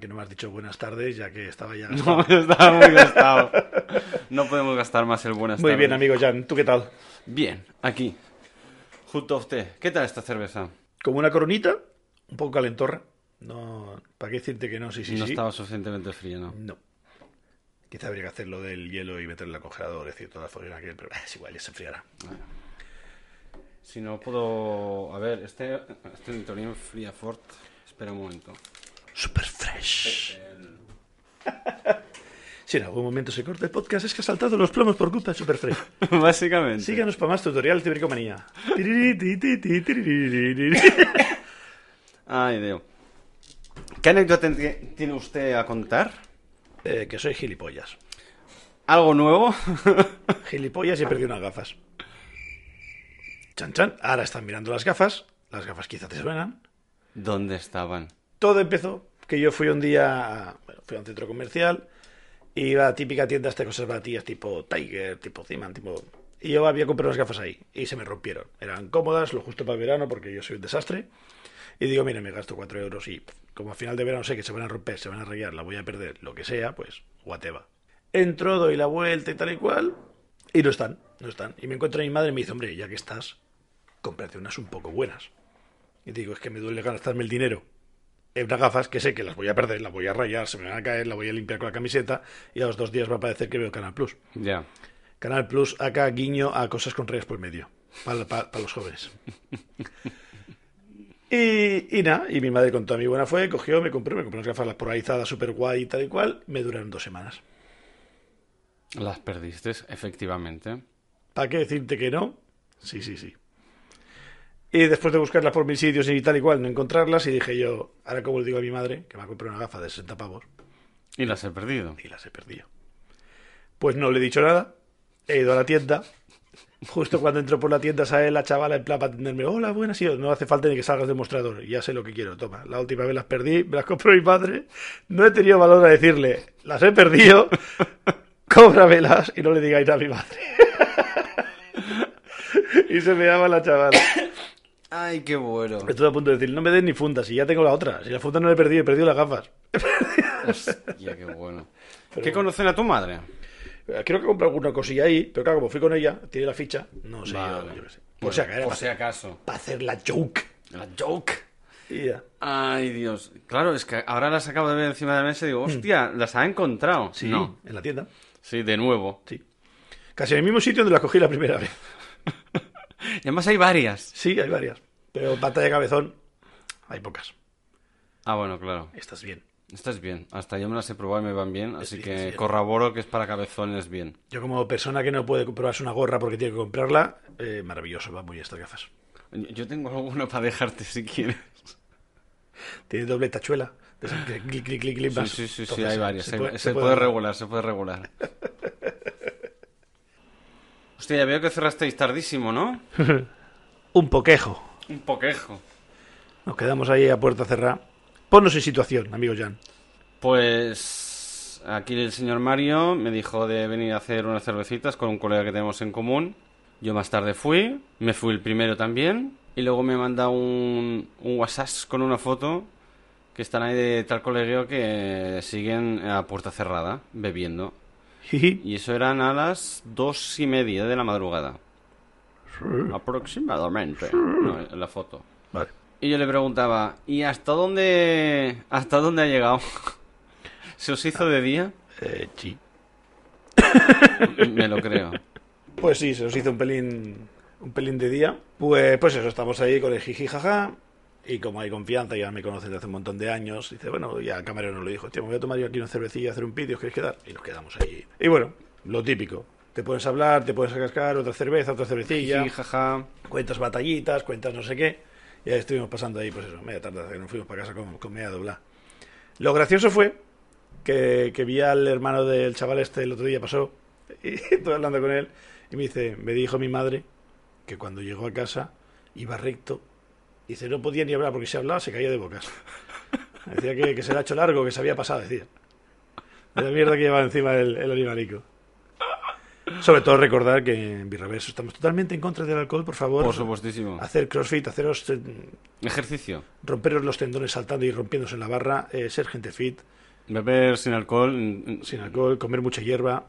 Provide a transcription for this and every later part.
que no me has dicho buenas tardes, ya que estaba ya No, gastado. estaba muy gastado. No podemos gastar más el buenas Muy bien, tardes. amigo Jan, ¿tú qué tal? Bien, aquí. Junto a usted. ¿Qué tal esta cerveza? Como una coronita, un poco calentorra. No, ¿para qué decirte que no? Sí, sí, no sí. estaba suficientemente fría, ¿no? No. Quizá habría que hacer lo del hielo y meterlo al congelador, es decir, toda la follera que... Pero ah, es igual, ya se enfriará. Si no puedo... A ver, este, este Nitorino Fría Fort... Espera un momento. Super fresh. Si en algún momento se corta el podcast es que ha saltado los plomos por culpa de Super fresh. Básicamente. Síganos para más tutoriales de bricomanía. Ay, Dios. ¿Qué anécdota ti- tiene usted a contar? Eh, que soy gilipollas. ¿Algo nuevo? Gilipollas y he perdido unas gafas. Chan chan. Ahora están mirando las gafas. Las gafas quizá te suenan. ¿Dónde estaban? Todo empezó que yo fui un día, bueno, fui a un centro comercial iba a típica tienda de cosas baratillas tipo Tiger, tipo Ziman, tipo... Y yo había comprado unas gafas ahí y se me rompieron. Eran cómodas, lo justo para verano porque yo soy un desastre. Y digo, mire, me gasto 4 euros y como a final de verano sé que se van a romper, se van a rayar, la voy a perder, lo que sea, pues whatever. Entro, doy la vuelta y tal y cual y no están, no están. Y me encuentro a mi madre y me dice, hombre, ya que estás, cómprate unas un poco buenas. Y digo, es que me duele gastarme el dinero unas gafas que sé que las voy a perder, las voy a rayar, se me van a caer, la voy a limpiar con la camiseta y a los dos días va a parecer que veo Canal Plus. Ya. Canal Plus acá guiño a cosas con reyes por medio, para los jóvenes. Y, y nada, y mi madre con toda mi buena fue, cogió, me compró, me compró unas gafas las polarizadas, súper guay y tal y cual, me duraron dos semanas. Las perdiste, efectivamente. ¿Para qué decirte que no? Sí, sí, sí. Y después de buscarlas por mil sitios y tal y cual, no encontrarlas, y dije yo, ahora como le digo a mi madre, que me ha comprado una gafa de 60 pavos, Y las he perdido. y las he perdido. Pues no le he dicho nada, he ido a la tienda, justo cuando entro por la tienda sale la chavala en plan para atenderme, hola, buenas, y yo, no hace falta ni que salgas del mostrador, ya sé lo que quiero, toma, la última vez las perdí, me las compró mi padre, no he tenido valor a decirle, las he perdido, cóbramelas y no le digáis a mi madre. y se me llama la chavala. Ay, qué bueno. Estoy a punto de decir, no me des ni fundas, si ya tengo la otra, si la funda no la he perdido, he perdido las gafas. Hostia, qué bueno. ¿Qué conocen a tu madre? Creo que compré alguna cosilla ahí, pero claro, como fui con ella, tiene la ficha, no sé, Vale. yo, qué sé. Por Bueno, si acaso, por si acaso. para hacer la joke. La joke. Y ya. Ay, Dios. Claro, es que ahora las acabo de ver encima de la mesa y digo, hostia, las ha encontrado. Mm. Sí, No. en la tienda. Sí, de nuevo. Sí. Casi en el mismo sitio donde la cogí la primera vez. Y además hay varias. Sí, hay varias. Pero pata de cabezón, hay pocas. Ah, bueno, claro. Estás bien. Estás bien. Hasta yo me las he probado y me van bien, así bien, que corroboro que es para cabezones bien. Yo como persona que no puede comprobarse una gorra porque tiene que comprarla, eh, maravilloso, va muy bien estas gafas. Yo tengo alguno para dejarte si quieres. Tiene doble tachuela. Clic, clic, clic, clic, Sí, sí, sí, sí, hay varias. se hay- puede- Se, se puede, puede- regular, se puede regular. Hostia, ya veo que cerrasteis tardísimo, ¿no? Un poquejo. Un poquejo. Nos quedamos ahí a puerta cerrada. Ponnos en situación, amigo Jan. Pues aquí el señor Mario me dijo de venir a hacer unas cervecitas con un colega que tenemos en común. Yo más tarde fui, me fui el primero también. Y luego me manda un, un WhatsApp con una foto que están ahí de tal colegio que siguen a puerta cerrada, bebiendo. Y eso eran a las dos y media de la madrugada. Aproximadamente. No, en la foto. Vale. Y yo le preguntaba, ¿y hasta dónde, hasta dónde ha llegado? ¿Se os hizo de día? Eh, sí. Me lo creo. Pues sí, se nos hizo un pelín, un pelín de día. Pues, pues eso, estamos ahí con el jiji jaja. Y como hay confianza, ya me conocen de hace un montón de años, dice, bueno, ya el camarero nos lo dijo, tío, me voy a tomar yo aquí una cervecilla, hacer un vídeo, ¿os queréis quedar? Y nos quedamos ahí. Y bueno, lo típico. Te puedes hablar, te puedes cascar otra cerveza, otra cervecilla, Sí, jaja. cuentas batallitas, cuentas no sé qué. Y ahí estuvimos pasando ahí, pues eso, media tarde, hasta que nos fuimos para casa con, con media dobla. Lo gracioso fue que, que vi al hermano del chaval este el otro día, pasó, y estoy hablando con él, y me dice, me dijo mi madre que cuando llegó a casa iba recto, dice, no podía ni hablar porque si hablaba se caía de bocas. Decía que, que se le ha hecho largo, que se había pasado, decía. De la mierda que llevaba encima el, el animalico. Sobre todo recordar que en Birraverso estamos totalmente en contra del alcohol, por favor. Por supuestísimo. Hacer crossfit, haceros eh, Ejercicio. romperos los tendones saltando y rompiéndose en la barra, eh, ser gente fit, Beber sin alcohol. sin alcohol, comer mucha hierba.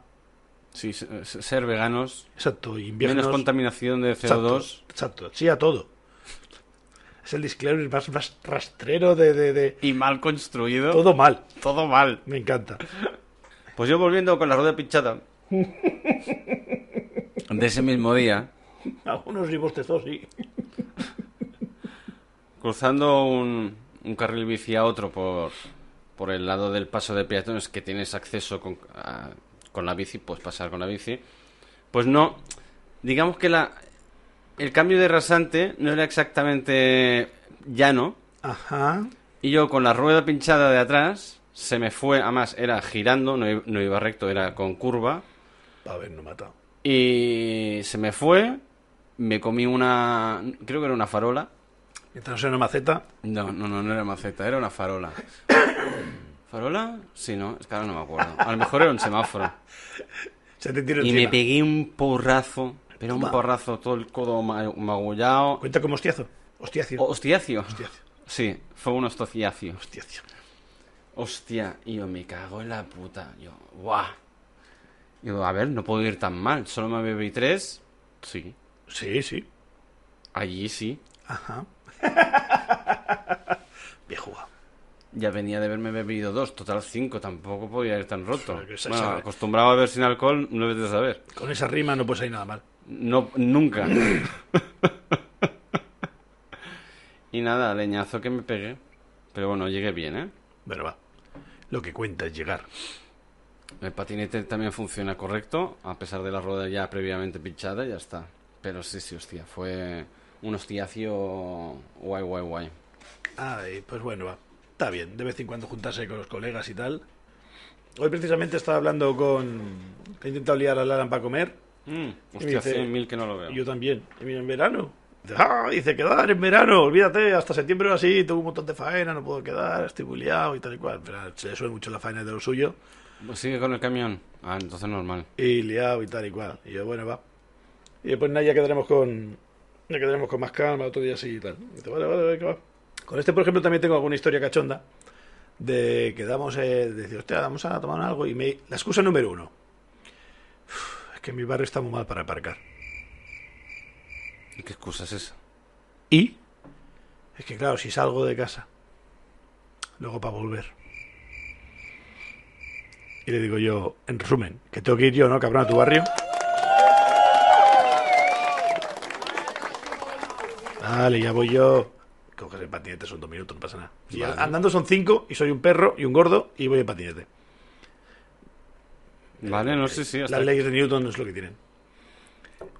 Sí, se- se- ser veganos. Exacto, inviernos. Menos contaminación de Exacto, CO2. Exacto, sí a todo. Es el disclaimer más, más rastrero de, de- de- Y mal construido. Todo mal. Todo mal. Me encanta. Pues yo volviendo con la rueda pinchada. de ese mismo día. Algunos y bostezos, sí. Cruzando un, un carril bici a otro por, por el lado del paso de peatones que tienes acceso con, a- con la bici, pues pasar con la bici. Pues no, digamos que la, el cambio de rasante no era exactamente llano. Ajá. Y yo con la rueda pinchada de atrás se me fue, además era girando, no, iba recto, era con curva. A ver, no mata. Y se me fue, me comí una, creo que era una farola. No sea una maceta, No, no, no, no era maceta, era una farola. ¿Farola? Sí, no, es que ahora no me acuerdo. A lo mejor era un semáforo. se te Y encima. me pegué un porrazo, pero un porrazo, todo el codo ma- magullado. Cuenta como hostiazo. Hostiacio. ¿Hostiacio? Hostiacio. Sí, fue un hostiacio. Hostiacio. Hostia, y yo me cago en la puta. Yo, guau. Digo, a ver, no puedo ir tan mal. Solo me bebí tres. Sí. Sí, sí. Allí sí. Ajá. Bien jugado. Ya venía de haberme bebido dos, total cinco. Tampoco podía ir tan roto. Bueno, acostumbrado a beber sin alcohol, no debes de saber. Con esa rima no puede salir nada mal. No, nunca. y nada, leñazo que me pegué. Pero bueno, llegué bien, ¿eh? Bueno, va. Lo que cuenta es llegar. El patinete también funciona correcto, a pesar de la rueda ya previamente pinchada, ya está. Pero sí, sí, hostia, fue un hostiacio guay, guay, guay. Ay, pues bueno, va. Está bien, de vez en cuando juntarse con los colegas y tal. Hoy precisamente estaba hablando con... He intentado liar a Laran para comer. Mm, hostia, dice- hace mil que no lo veo. Yo también. Y mira, en verano. Dice, ah, dice, quedar en verano, olvídate, hasta septiembre o así, tengo un montón de faena, no puedo quedar, estoy muy liado y tal y cual. Pero se le suele mucho la faena de lo suyo. Pues Sigue con el camión. Ah, entonces normal. Y liado y tal y cual. Y yo, bueno, va. Y después nada, ya quedaremos con. Ya quedaremos con más calma, otro día así y tal. Y dice, vale, vale, vale, que va. Con este, por ejemplo, también tengo alguna historia cachonda. De que damos, eh, de decir, hostia, vamos a tomar algo. Y me, la excusa número uno. Que mi barrio está muy mal para aparcar. ¿Y ¿Qué excusa es esa? Y es que, claro, si salgo de casa, luego para volver. Y le digo yo, en resumen, que tengo que ir yo, ¿no, cabrón, a tu barrio? Vale, ya voy yo. Coges el patinete, son dos minutos, no pasa nada. Y Vale. Andando son cinco, y soy un perro y un gordo, y voy en patinete. Vale, no sé si hasta... Las leyes de Newton es lo que tienen.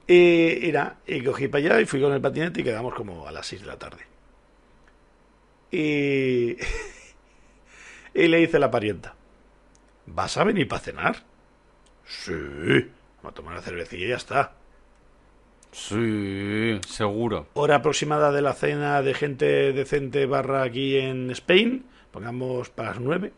Y, y nada, y cogí para allá y fui con el patinete y quedamos como a las 6 de la tarde. Y, y le dice la parienta, ¿vas a venir para cenar? Sí, vamos a tomar una cervecilla y ya está. Sí, seguro. Hora aproximada de la cena de gente decente barra aquí en Spain, pongamos para las 9,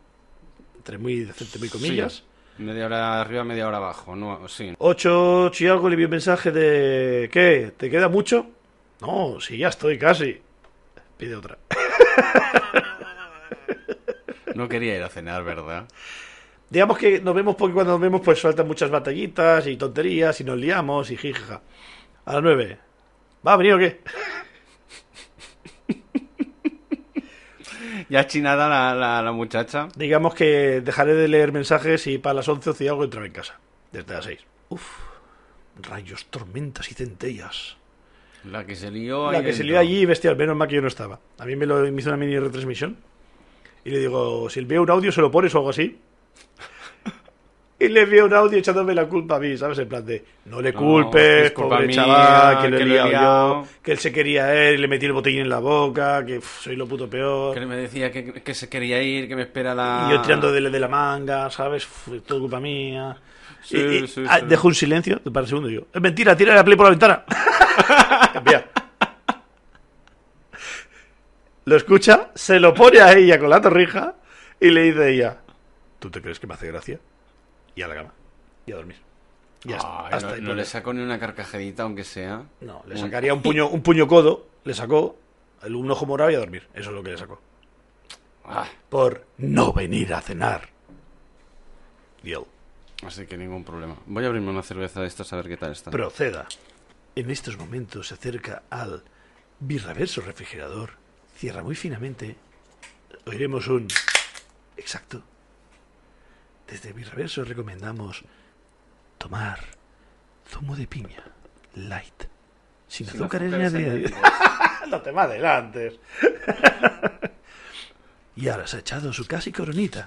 entre muy decente, muy comillas. Sí. Media hora arriba, media hora abajo. No, sí. 8, 8 y algo le vi un mensaje de ¿qué? ¿Te queda mucho? No, sí, ya estoy casi. Pide otra. No quería ir a cenar, ¿verdad? Digamos que nos vemos porque cuando nos vemos pues faltan muchas batallitas y tonterías y nos liamos y jija. A las 9. ¿Va a venir o qué? Ya chinada la, la, la muchacha. Digamos que dejaré de leer mensajes y para las 11 o y algo entraré en casa. Desde las 6. Uf. Rayos, tormentas y centellas. La que se lió La que se lió allí, bestial, menos mal que yo no estaba. A mí me, lo, me hizo una mini retransmisión. Y le digo, si veo un audio, se lo pones o algo así. Y le envié un audio echándome la culpa a mí, ¿sabes? En plan de, no le No, culpes, es culpa pobre mía, chaval, que lo he que lo he liado liado". yo, que él se quería y le metí el botellín en la boca, que uf, soy lo puto peor. Que me decía que, que se quería ir, que me espera la... Y yo tirando de, de la manga, ¿sabes? Uf, todo culpa mía. Sí, Y- y- sí, ah, sí. Dejo un silencio para el segundo y digo, es mentira, tira la play por la ventana. Cambia. Lo escucha, se lo pone a ella con la torrija y le dice ella, ¿tú te crees que me hace gracia? Y a la cama. Y a dormir. Está, Ay, hasta no, ahí no puede. le saco ni una carcajedita, aunque sea. No, le sacaría un puño, un puño codo, le sacó el un ojo morado y a dormir. Eso es lo que le sacó. Ah, Por no venir a cenar. Y él así que ningún problema. Voy a abrirme una cerveza de estas a ver qué tal está. proceda. En estos momentos se acerca al birraverso refrigerador, cierra muy finamente. Oiremos un... Exacto. Desde Birraverso recomendamos tomar zumo de piña, light, sin, Sin azúcares añadidos. no te me adelantes. y ahora se ha echado su casi coronita,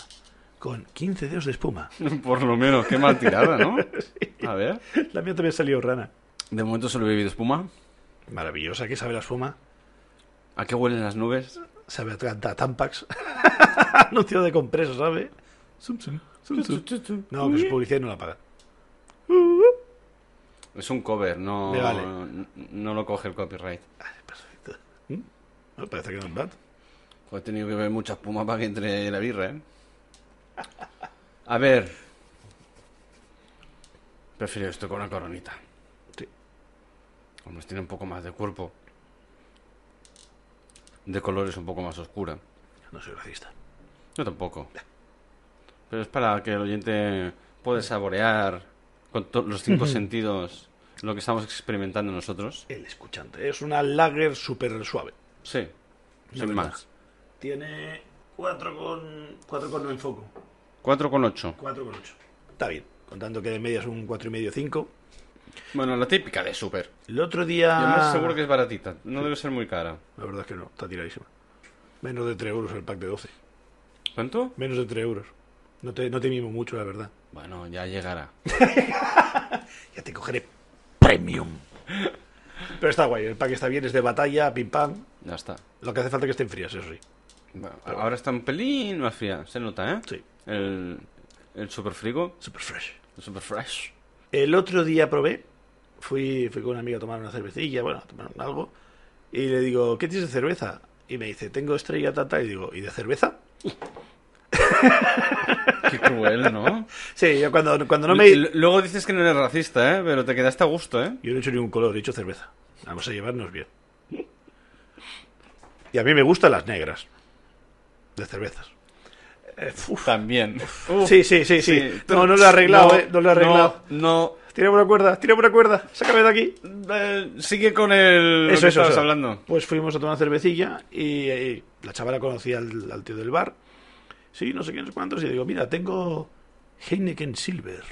con 15 dedos de espuma. Por lo menos, qué mal tirada, ¿no? A ver. La mía también salió rana. De momento solo he bebido espuma. Maravillosa, ¿qué sabe la espuma? ¿A qué huelen las nubes? Sabe a, a Tampax. Anuncio de compreso, ¿sabe? Zum. No, que su publicidad no la paga. Es un cover, no, Me vale. no lo coge el copyright. Perfecto. ¿Mm? Me parece que no es bad. Pues he tenido que beber mucha espuma para que entre la birra, ¿eh? A ver. Prefiero esto con una coronita. Sí. Hombre, tiene un poco más de cuerpo. De color es un poco más oscura. No soy racista. Yo tampoco. Pero es para que el oyente pueda saborear con los cinco sentidos lo que estamos experimentando nosotros. El escuchante. Es una lager súper suave. Sí, sin verdad. más. Tiene 4 con... 4 con no enfoco. 4,8. 4 con 8. Está bien. Contando que de media es un 4 y medio 5. Bueno, la típica de Super. El otro Y día... además seguro que es baratita. No debe ser muy cara. La verdad es que no. Está tiradísima. Menos de 3 euros el pack de 12. ¿Cuánto? Menos de 3 euros. No te, no te mimo mucho, la verdad. Bueno, ya llegará. Ya te cogeré premium. Pero está guay, el pack está bien, es de batalla, pim pam. Ya está. Lo que hace falta es que estén frías, eso sí. Bueno, ahora está un pelín más fría. Se nota, ¿eh? Sí, El, el super frigo. super fresh. El super fresh. El otro día probé, fui, fui con una amiga a tomar una cervecilla, bueno, a tomar algo, y le digo, ¿qué tienes de cerveza? Y me dice, tengo estrella tata, y digo, ¿y de cerveza? Qué cruel, ¿no? Sí, yo cuando, cuando no me... L- Luego dices que no eres racista, ¿eh? Pero te quedaste a gusto, ¿eh? Yo no he hecho ningún color, he hecho cerveza. Vamos a llevarnos bien. Y a mí me gustan las negras. De cervezas. Eh, uf. También. Sí, sí, sí, sí. No, no lo he arreglado, eh. No lo he arreglado. No, Tira una cuerda, tira una cuerda. Sácame de aquí. no. Eh, sigue con el. lo Eso, que eso, estabas eso. hablando. Pues fuimos a tomar una cervecilla y, y la chavala conocía al, al tío del bar. Sí, no sé qué, no sé cuántos. Y digo, mira, tengo Heineken Silver.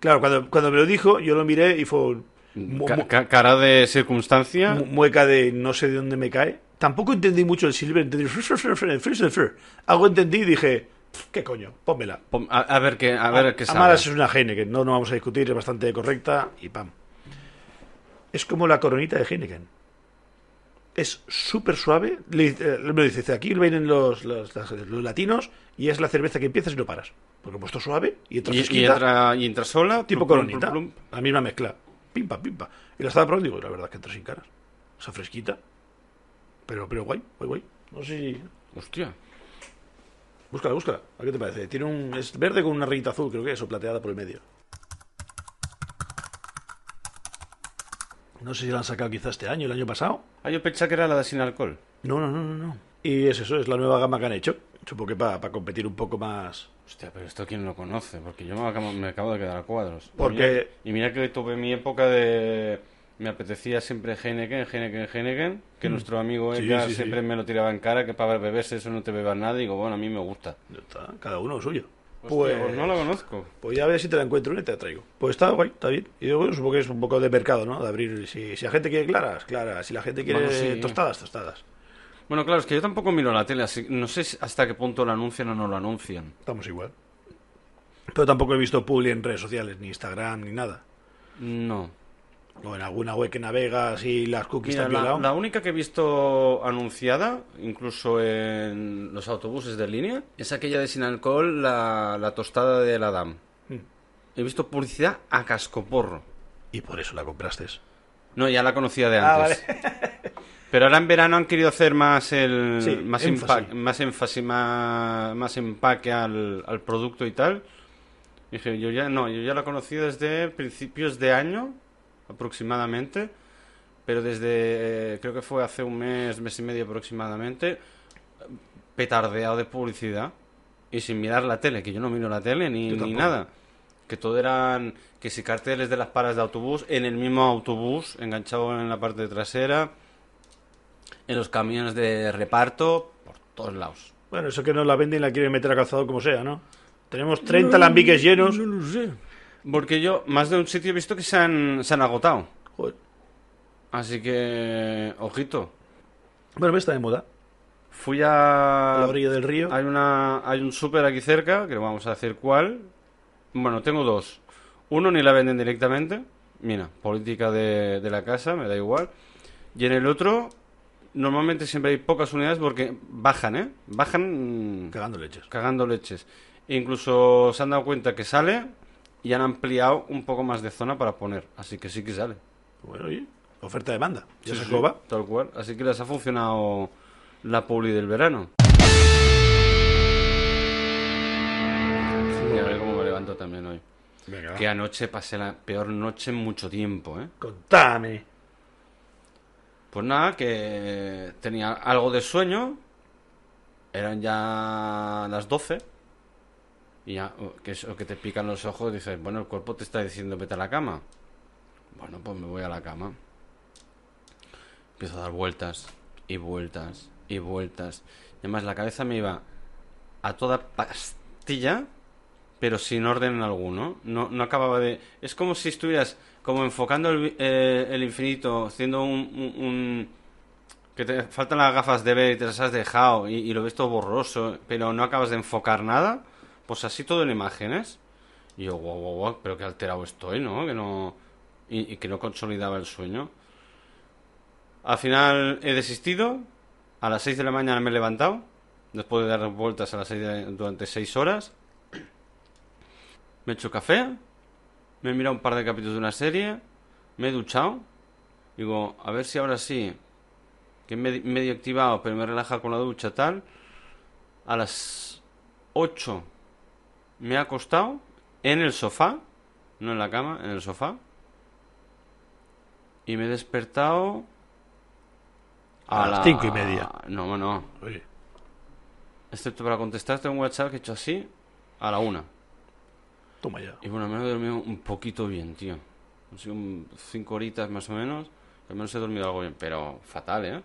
Claro, cuando, cuando me lo dijo, yo lo miré y fue mu- Ca- cara de circunstancia. mu- mueca de no sé de dónde me cae. Tampoco entendí mucho el Silver, entendí algo entendí y dije, "Pf, ¿qué coño? Pónmela. A, a ver qué, a ver qué sabe. Amaras es una Heineken, no, no vamos a discutir, es bastante correcta y pam. Es como la coronita de Heineken. Es súper suave. Le, eh, me dice, aquí vienen los, los, los latinos y es la cerveza que empiezas y no paras. Porque puesto suave y entra Y, y fresquita, entra, y entra sola. tipo plum, coronita. plum, plum. La misma mezcla. Pimpa, pimpa. Y la estaba probando y digo, la verdad es que entra sin caras. Esa fresquita. Pero, pero guay, guay, guay. No sé si... Hostia. Búscala, búscala. ¿A qué te parece? Tiene un... Es verde con una rayita azul, creo que es, o plateada por el medio. No sé si la han sacado quizá este año, el año pasado. Ah, yo pensaba que era la de sin alcohol. No, no, no, no, no. Y es eso, es la nueva gama que han hecho. Supongo que para competir un poco más... Hostia, pero esto quién lo conoce, porque yo me acabo, me acabo de quedar a cuadros. Y Porque- mira- Y mira, que tuve mi época de... Me apetecía siempre Heineken, Heineken, Heineken, que nuestro amigo Mm. Edgar sí, sí. siempre me lo tiraba en cara, que para beberse eso no te bebas nada, y digo, bueno, a mí me gusta. Ya está, cada uno lo suyo. Hostia, Pues, pues no la conozco. pues ya a ver si te la encuentro y te la traigo. Pues está guay, está bien. Y yo bueno, supongo que es un poco de mercado, ¿no? De abrir. Si, si la gente quiere claras, claras. Si la gente quiere Bueno, sí. tostadas, tostadas. Bueno, claro, es que yo tampoco miro la tele, así no sé hasta qué punto lo anuncian o no lo anuncian. Estamos igual. Pero tampoco he visto publi en redes sociales, ni Instagram, ni nada. No. O en alguna web que navegas y las cookies Mira, te han la, la única que he visto anunciada, incluso en los autobuses de línea, es aquella de sin alcohol, la, la tostada de la DAM. Mm. He visto publicidad a cascoporro. Y por eso la compraste. No, ya la conocía de Ah, antes. Pero ahora en verano han querido hacer más el Sí, más énfasis. más énfasis, más, más empaque al, al producto y tal. Dije, yo ya no, yo ya la conocí desde principios de año, aproximadamente, pero desde, eh, creo que fue hace un mes, mes y medio aproximadamente, petardeado de publicidad y sin mirar la tele, que yo no miro la tele ni, ni nada. Que todo eran, que si carteles de las paras de autobús, en el mismo autobús, enganchado en la parte trasera, en los camiones de reparto, por todos lados. Bueno, eso que no la venden y la quieren meter a calzado como sea, ¿no? Tenemos 30 alambiques llenos. lo sé. Porque yo, más de un sitio he visto que se han, se han agotado. Joder. Así que, ojito. Bueno, está de moda. Fui A a... la orilla del río. Hay, una, hay un súper aquí cerca, que no vamos a decir cuál. Bueno, tengo dos. Uno ni la venden directamente. Mira, política de, de la casa, me da igual. Y en el otro, normalmente siempre hay pocas unidades porque bajan, ¿eh? Bajan mm, Cagando leches. cagando leches. Incluso se han dado cuenta que sale y han ampliado un poco más de zona para poner. Así que sí que sale. Bueno, oye, oferta-demanda. Ya Sí, se sí. Tal cual. Así que les ha funcionado la publi del verano. Sí, a ver cómo me levanto también hoy. Venga. Que anoche pasé la peor noche en mucho tiempo, ¿eh? Contame. Pues nada, que tenía algo de sueño. Eran ya las 12. Y ya, que eso que te pican los ojos, dices, bueno, el cuerpo te está diciendo vete a la cama. Bueno, pues me voy a la cama. Empiezo a dar vueltas y vueltas y vueltas. Y además la cabeza me iba a toda pastilla, pero sin orden alguno. No, no acababa de... Es como si estuvieras como enfocando el, eh, el infinito, haciendo un, un- Que te faltan las gafas de ver y te las has dejado y lo ves todo borroso, pero no acabas de enfocar nada. Pues así todo en imágenes. Y yo, guau, guau, guau, pero que alterado estoy, ¿no? Que no... Y, y que no consolidaba el sueño. Al final he desistido. A las 6 de la mañana me he levantado. Después de dar vueltas a las 6 de- durante 6 horas. Me he hecho café. Me he mirado un par de capítulos de una serie. Me he duchado. Digo, a ver si ahora sí. Que me medio activado, pero me relaja con la ducha tal. A las 8 me he acostado en el sofá. No en la cama, en el sofá. Y me he despertado. A las la- cinco y media. No, no. Oye, Excepto para contestarte un WhatsApp que he hecho así a la una. toma ya. Y bueno, al menos he dormido un poquito bien, tío. Han sido cinco horitas más o menos. Al menos he dormido algo bien, pero fatal, ¿eh?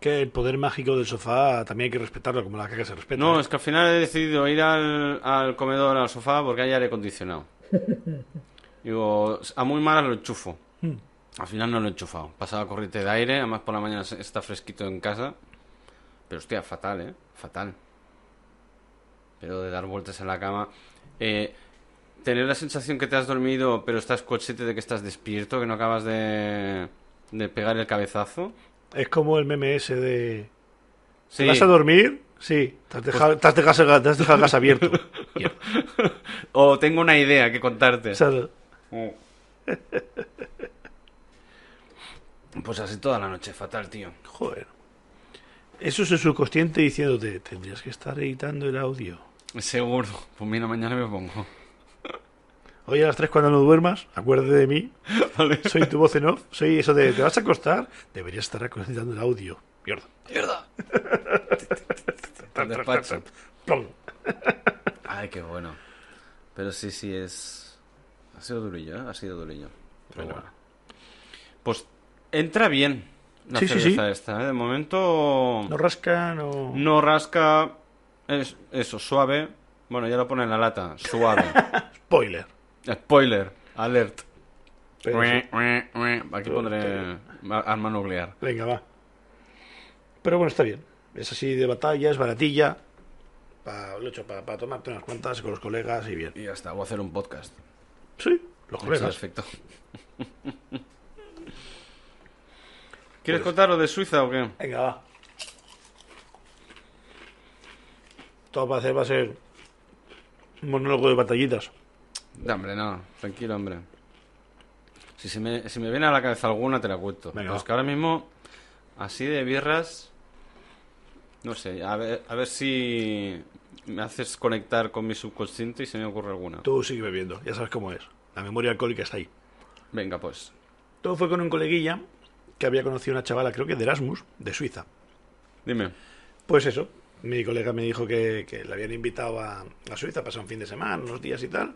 Que el poder mágico del sofá también hay que respetarlo, como la caca se respeta. No, ¿eh? es que al final he decidido ir al, al comedor, al sofá, porque hay aire acondicionado. Digo, a muy malas lo enchufo. Hmm. Al final no lo he enchufado. Pasaba corriente de aire, además por la mañana está fresquito en casa. Pero hostia, fatal, ¿eh? Fatal. Pero de dar vueltas en la cama. Eh, tener la sensación que te has dormido, pero estás consciente de que estás despierto, que no acabas de, de pegar el cabezazo. Es como el meme ese de... Sí. ¿Vas a dormir? Sí. Te has dejado, te has dejado, el- te has dejado el gas abierto. O tengo una idea que contarte. Sea, Pues así toda la noche, fatal, tío. joder. Eso es el subconsciente diciéndote, tendrías que estar editando el audio. Seguro. Pues mira, mañana me pongo. Hoy a las 3 cuando no duermas, acuérdate de mí. Vale. Soy tu voz en off. Soy eso de, ¿te vas a acostar? Deberías estar editando el audio. Mierda. ¡Mierda! Despacho. Plom. Ay, qué bueno. Pero sí, sí, es... Ha sido durillo, ¿eh? Ha sido durillo. Pero Bueno. bueno. Pues entra bien la Sí, sí, sí. esta, ¿eh? De momento No rasca, no... no rasca... Es eso, suave. Bueno, ya lo pone en la lata. Suave. Spoiler. Spoiler. Alert. Pero. Aquí pondré arma nuclear. Venga, va. Pero bueno, está bien. Es así de batalla, es baratilla. Pa, lo he hecho para tomarte unas cuantas con los colegas y bien. Y ya está, voy a hacer un podcast. Sí, los colegas. perfecto. ¿Quieres contar lo de Suiza o qué? Venga, va. Todo va a ser, va a ser un monólogo de batallitas. No, hombre, no, tranquilo, hombre. Si se me, si me viene a la cabeza alguna, te la cuento. Venga, Pero es va. que ahora mismo, así de birras, no sé, a ver, a ver si me haces conectar con mi subconsciente y se me ocurre alguna. Tú sigue bebiendo, ya sabes cómo es. La memoria alcohólica está ahí. Venga, pues. Todo fue con un coleguilla que había conocido una chavala, creo que de Erasmus, de Suiza. Dime. Pues eso, mi colega me dijo que, que le habían invitado a, a Suiza a pasar un fin de semana, unos días y tal,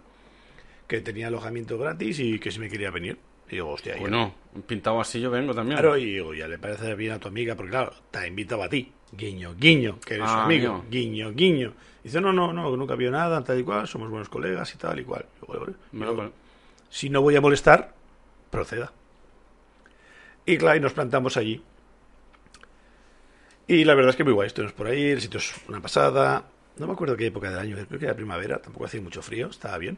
que tenía alojamiento gratis y que si me quería venir. Y digo, hostia, ya- Bueno, pintado así yo vengo también. Claro, y digo, ya le parece bien a tu amiga, porque claro, te ha invitado a ti. Guiño, guiño, que eres su Ah, amigo. Guiño, guiño. Dice, no, no, no, nunca vio nada, tal y cual, somos buenos colegas y tal y cual. Me Digo, si no voy a molestar, proceda. Y claro, y nos plantamos allí. Y la verdad es que muy guay, estuvimos por ahí, el sitio es una pasada. No me acuerdo qué época del año, creo que era primavera, tampoco hacía mucho frío, estaba bien.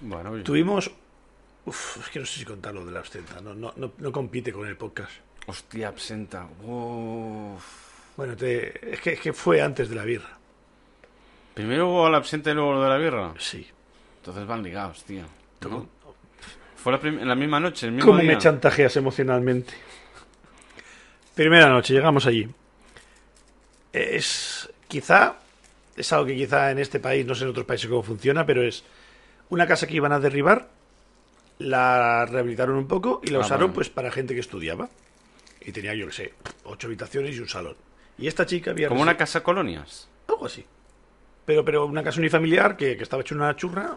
Bueno. Tuvimos... Uf, es que no sé si contar lo de la absenta, no, no, no, no compite con el podcast. Hostia, absenta. Uf. Bueno, te- es, que, es que fue antes de la birra. Primero hubo la absenta y luego lo de la birra. Sí. Entonces van ligados, tío. ¿no? ¿Cómo, Fue la la misma noche, el mismo cómo día. me chantajeas emocionalmente? Primera noche, llegamos allí. Es quizá, es algo que quizá en este país, no sé en otros países cómo funciona, pero es una casa que iban a derribar, la rehabilitaron un poco y la Ah, usaron pues para gente que estudiaba. Y tenía, yo qué sé, ocho habitaciones y un salón. Y esta chica había... Como una casa colonias. Algo así. Pero, pero una casa unifamiliar que, que estaba hecha una churra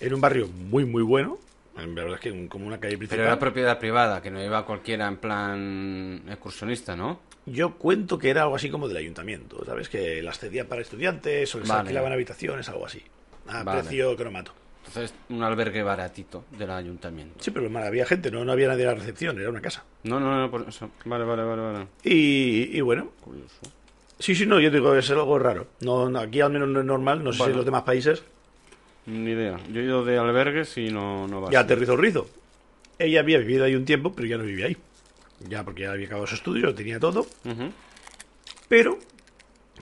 en un barrio muy, muy bueno. La verdad es que un- como una calle principal. Pero era propiedad privada, que no iba cualquiera en plan excursionista, ¿no? Yo cuento que era algo así como del ayuntamiento, ¿sabes? Que las cedían para estudiantes o les Vale. alquilaban habitaciones, algo así. A Vale. precio cromato. Entonces, un albergue baratito del ayuntamiento. Sí, pero mal, había gente, ¿no? no había nadie en la recepción, era una casa. No, no, no, por eso. Vale, vale, vale, vale. Y, y bueno, Curioso. sí, sí, no, yo digo, es algo raro. No, no, aquí al menos no es normal, no sé si en los demás países Ni idea. Yo he ido de albergues y no, no va ya aterrizó rizo. Ella había vivido ahí un tiempo, pero ya no vivía ahí. Ya porque ya había acabado su estudio, tenía todo. Pero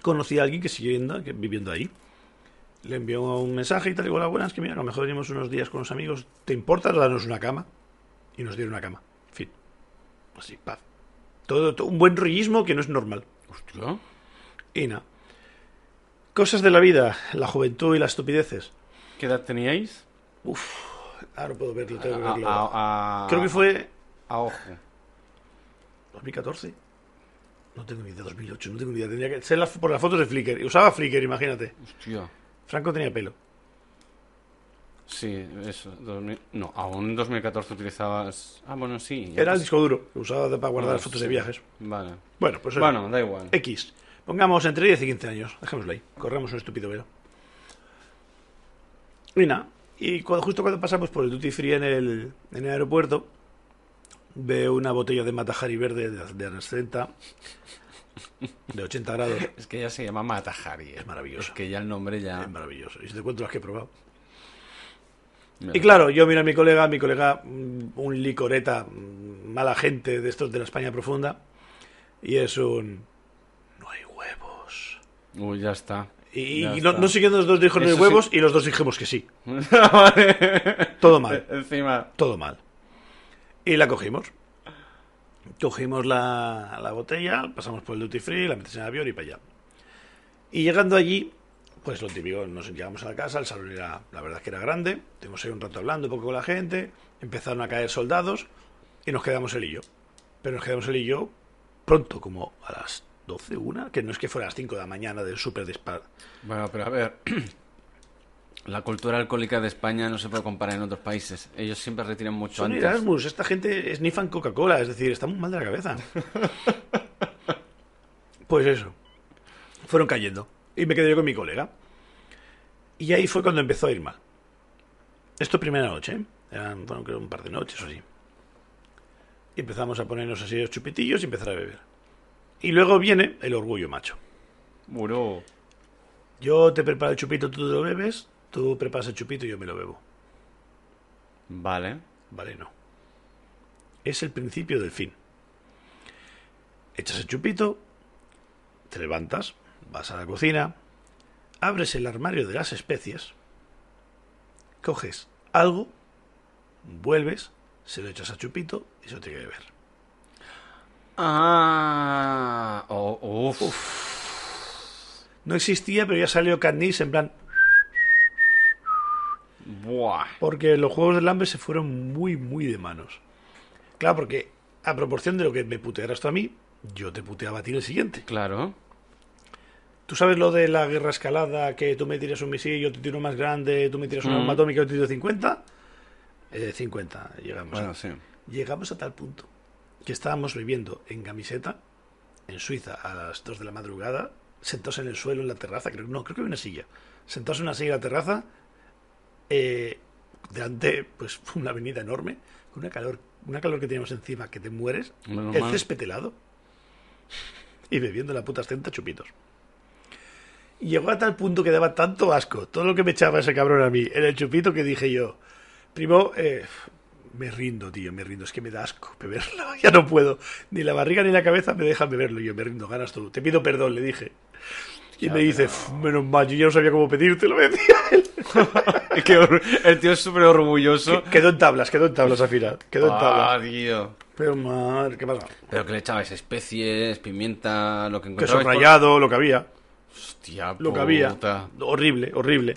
conocí a alguien que sigue viviendo ahí. Le envió un mensaje y tal, y hola, buenas, que mira, a lo mejor venimos unos días con los amigos. ¿Te importa darnos una cama? Y nos dieron una cama. Fin. Así, paz. Todo, todo un buen rollismo que no es normal. Hostia. Y nada. Cosas de la vida, la juventud y las estupideces. ¿Qué edad teníais? Ahora puedo verlo, tengo que verlo. a- a- Creo que fue A ojo. 2014. No tengo ni idea, 2008, no tengo ni idea. Tendría que ser la- por las fotos de Flickr. Usaba Flickr, imagínate. Hostia. Franco tenía pelo. Sí, eso. 2000 No, aún en 2014 utilizabas... Ah, bueno, sí. Era el pues- disco duro que usaba para guardar Ah, fotos sí. de viajes. Vale. Bueno, pues eso. Bueno, da igual. X. Pongamos entre 10 y 15 años. Dejémoslo ahí. Corramos un estúpido velo. Y nada. Y cuando, justo cuando pasamos por el duty free en el, en el aeropuerto, veo una botella de Matajari verde de, de Anescenta de 80 grados. Es que ya se llama Matahari. eh. Es maravilloso. Es que ya el nombre ya... Es maravilloso. Y si te cuento las que he probado. Mira. Y claro, yo miro a mi colega, mi colega, mm, un licoreta, mm, mala gente de estos de la España profunda, y es un. No hay huevos. Uy, ya está. Y, Ya y no, está. no sé quién de los dos dijo no hay sí. huevos, y los dos dijimos que sí. vale. Todo mal, Encima... todo mal. Y la cogimos. Cogimos la, la botella, pasamos por el duty free, la metes en el avión y para allá. Y llegando allí, pues lo típico, nos llegamos a la casa, el salón era, la verdad que era grande, tuvimos ahí un rato hablando un poco con la gente, empezaron a caer soldados y nos quedamos él y yo. Pero nos quedamos él y yo pronto, como a las 12, una, que no es que fuera a las 5 de la mañana del súper de Spa- Bueno, pero a ver... La cultura alcohólica de España no se puede comparar en otros países. Ellos siempre retiran mucho Son antes. Erasmus, esta gente es ni fan Coca-Cola, es decir, está muy mal de la cabeza. pues eso. Fueron cayendo. Y me quedé yo con mi colega. Y ahí fue cuando empezó a ir mal. Esto primera noche, ¿eh? Eran, bueno, creo un par de noches o así. Y empezamos a ponernos así los chupitillos y empezar a beber. Y luego viene el orgullo macho. Bro. Yo te preparo el chupito, tú te lo bebes, tú preparas el chupito y yo me lo bebo. Vale. Vale, no. Es el principio del fin. Echas el chupito, te levantas, vas a la cocina, abres el armario de las especies, coges algo, vuelves, se lo echas a chupito y se lo tiene que beber. Ah. Oh, uf. No existía, pero ya salió Katniss en plan... Buah. Porque los juegos del hambre se fueron muy, muy de manos. Claro, porque a proporción de lo que me putearas tú a mí, yo te puteaba a ti el siguiente. Claro. ¿Tú sabes lo de la guerra escalada? Que tú me tiras un misil, yo te tiro más grande, tú me tiras una Mm. bomba atómica, yo te tiro 50. Eh, 50, llegamos. Bueno, a- sí. Llegamos a tal punto que estábamos viviendo en Gamiseta, en Suiza, a las 2 de la madrugada, sentados en el suelo en la terraza, creo, no, creo que había una silla, sentados en una silla en la terraza, eh, delante, pues, una avenida enorme, con una calor, una calor que teníamos encima que te mueres, Menos el mal. césped helado, y bebiendo la puta estenta chupitos. Y llegó a tal punto que daba tanto asco todo lo que me echaba ese cabrón a mí en el chupito que dije yo, primo, eh, me rindo, tío, me rindo, es que me da asco beberlo, ya no puedo, ni la barriga ni la cabeza me dejan beberlo, yo me rindo, ganas tú, te pido perdón, le dije. Y Ya, me dice, pero- "Uf, menos mal, yo ya no sabía cómo pedírtelo, me decía él. El tío es súper orgulloso. Quedó en tablas, quedó en tablas al final, quedó en Ah, tablas. tío. Pero madre, ¿qué pasa? Pero que le echabais especies, pimienta, lo que Queso encontrabais. por- rallado, lo que había, Hostia, lo que había. puta. Horrible, horrible.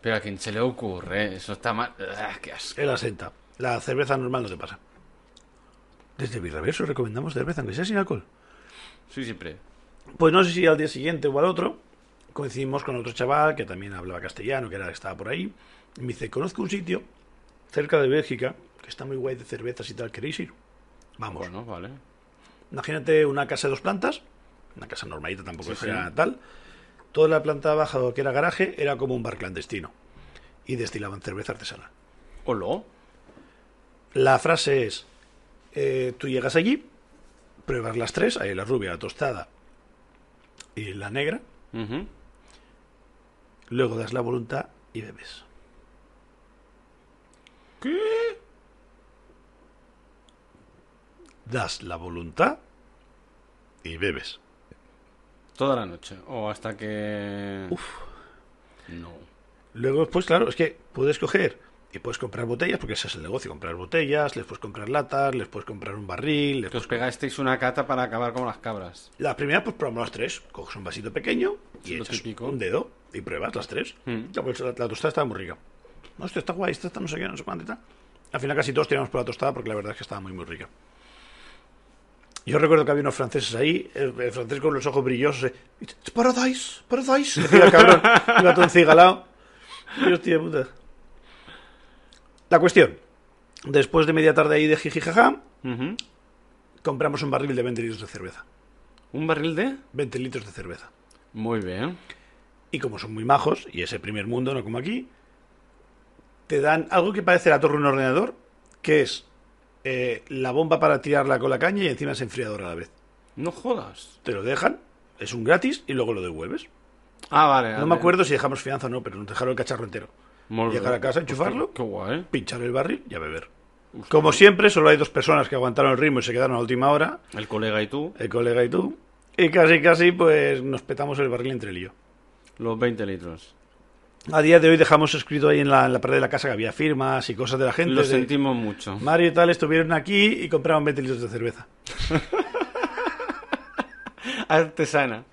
Pero a quien se le ocurre, eso está mal. Ah, qué asco. Asenta. La cerveza normal no te pasa. Desde Birreverso recomendamos cerveza, aunque sea sin alcohol. Sí, siempre. Pues no sé si al día siguiente o al otro coincidimos con otro chaval que también hablaba castellano, que era estaba por ahí. Y me dice, conozco un sitio cerca de Bélgica que está muy guay de cervezas y tal, ¿queréis ir? Vamos. Bueno, vale. Imagínate una casa de dos plantas, una casa normalita, tampoco Sí, era sí. tal. Toda la planta baja, que era garaje, era como un bar clandestino. Y destilaban cerveza artesana. ¿Olo? La frase es, eh, tú llegas allí, pruebas las tres, hay la rubia, la tostada y la negra, Ujú. Luego das la voluntad y bebes. ¿Qué? Das la voluntad y bebes. Toda la noche. O hasta que. Uf. No. Luego, pues claro, es que puedes coger y puedes comprar botellas, porque ese es el negocio, comprar botellas, les puedes comprar latas, les puedes comprar un barril. Les Que os pegasteis una cata para acabar como las cabras. La primera, pues probamos las tres. Coges un vasito pequeño y echas típico. un dedo y pruebas las tres. Mm. Pues, la, la tostada está muy rica. No, hostia, está guay, esta está no sé qué, no sé cuánto y tal. Al final casi todos tiramos por la tostada porque la verdad es que estaba muy, muy rica. Yo recuerdo que había unos franceses ahí, el, el francés con los ojos brillosos. eh, It's paradise, paradise. Decía el cabrón, iba todo encigalado. Y hostia puta. La cuestión. Después de media tarde ahí de jijijaja, Ujú. compramos un barril de 20 litros de cerveza. ¿Un barril de? 20 litros de cerveza. Muy bien. Y como son muy majos, y ese primer mundo, no como aquí, te dan algo que parece la torre de un ordenador, que es eh, la bomba para tirarla con la caña y encima es enfriador a la vez. No jodas. Te lo dejan, es un gratis y luego lo devuelves. Ah, vale. No vale. me acuerdo si dejamos fianza o no, pero nos dejaron el cacharro entero. Bé. Llegar a casa, enchufarlo. Hostia, Qué guay. Pinchar el barril y a beber. Como siempre, solo hay dos personas que aguantaron el ritmo y se quedaron a última hora, El colega y tú, el colega y tú. Y casi, casi, pues nos petamos el barril entre y yo. Los 20 litros. A día de hoy dejamos escrito ahí en la, en la pared de la casa que había firmas y cosas de la gente. Lo de- sentimos mucho. Mario y tal estuvieron aquí y compraron 20 litros de cerveza. Artesana.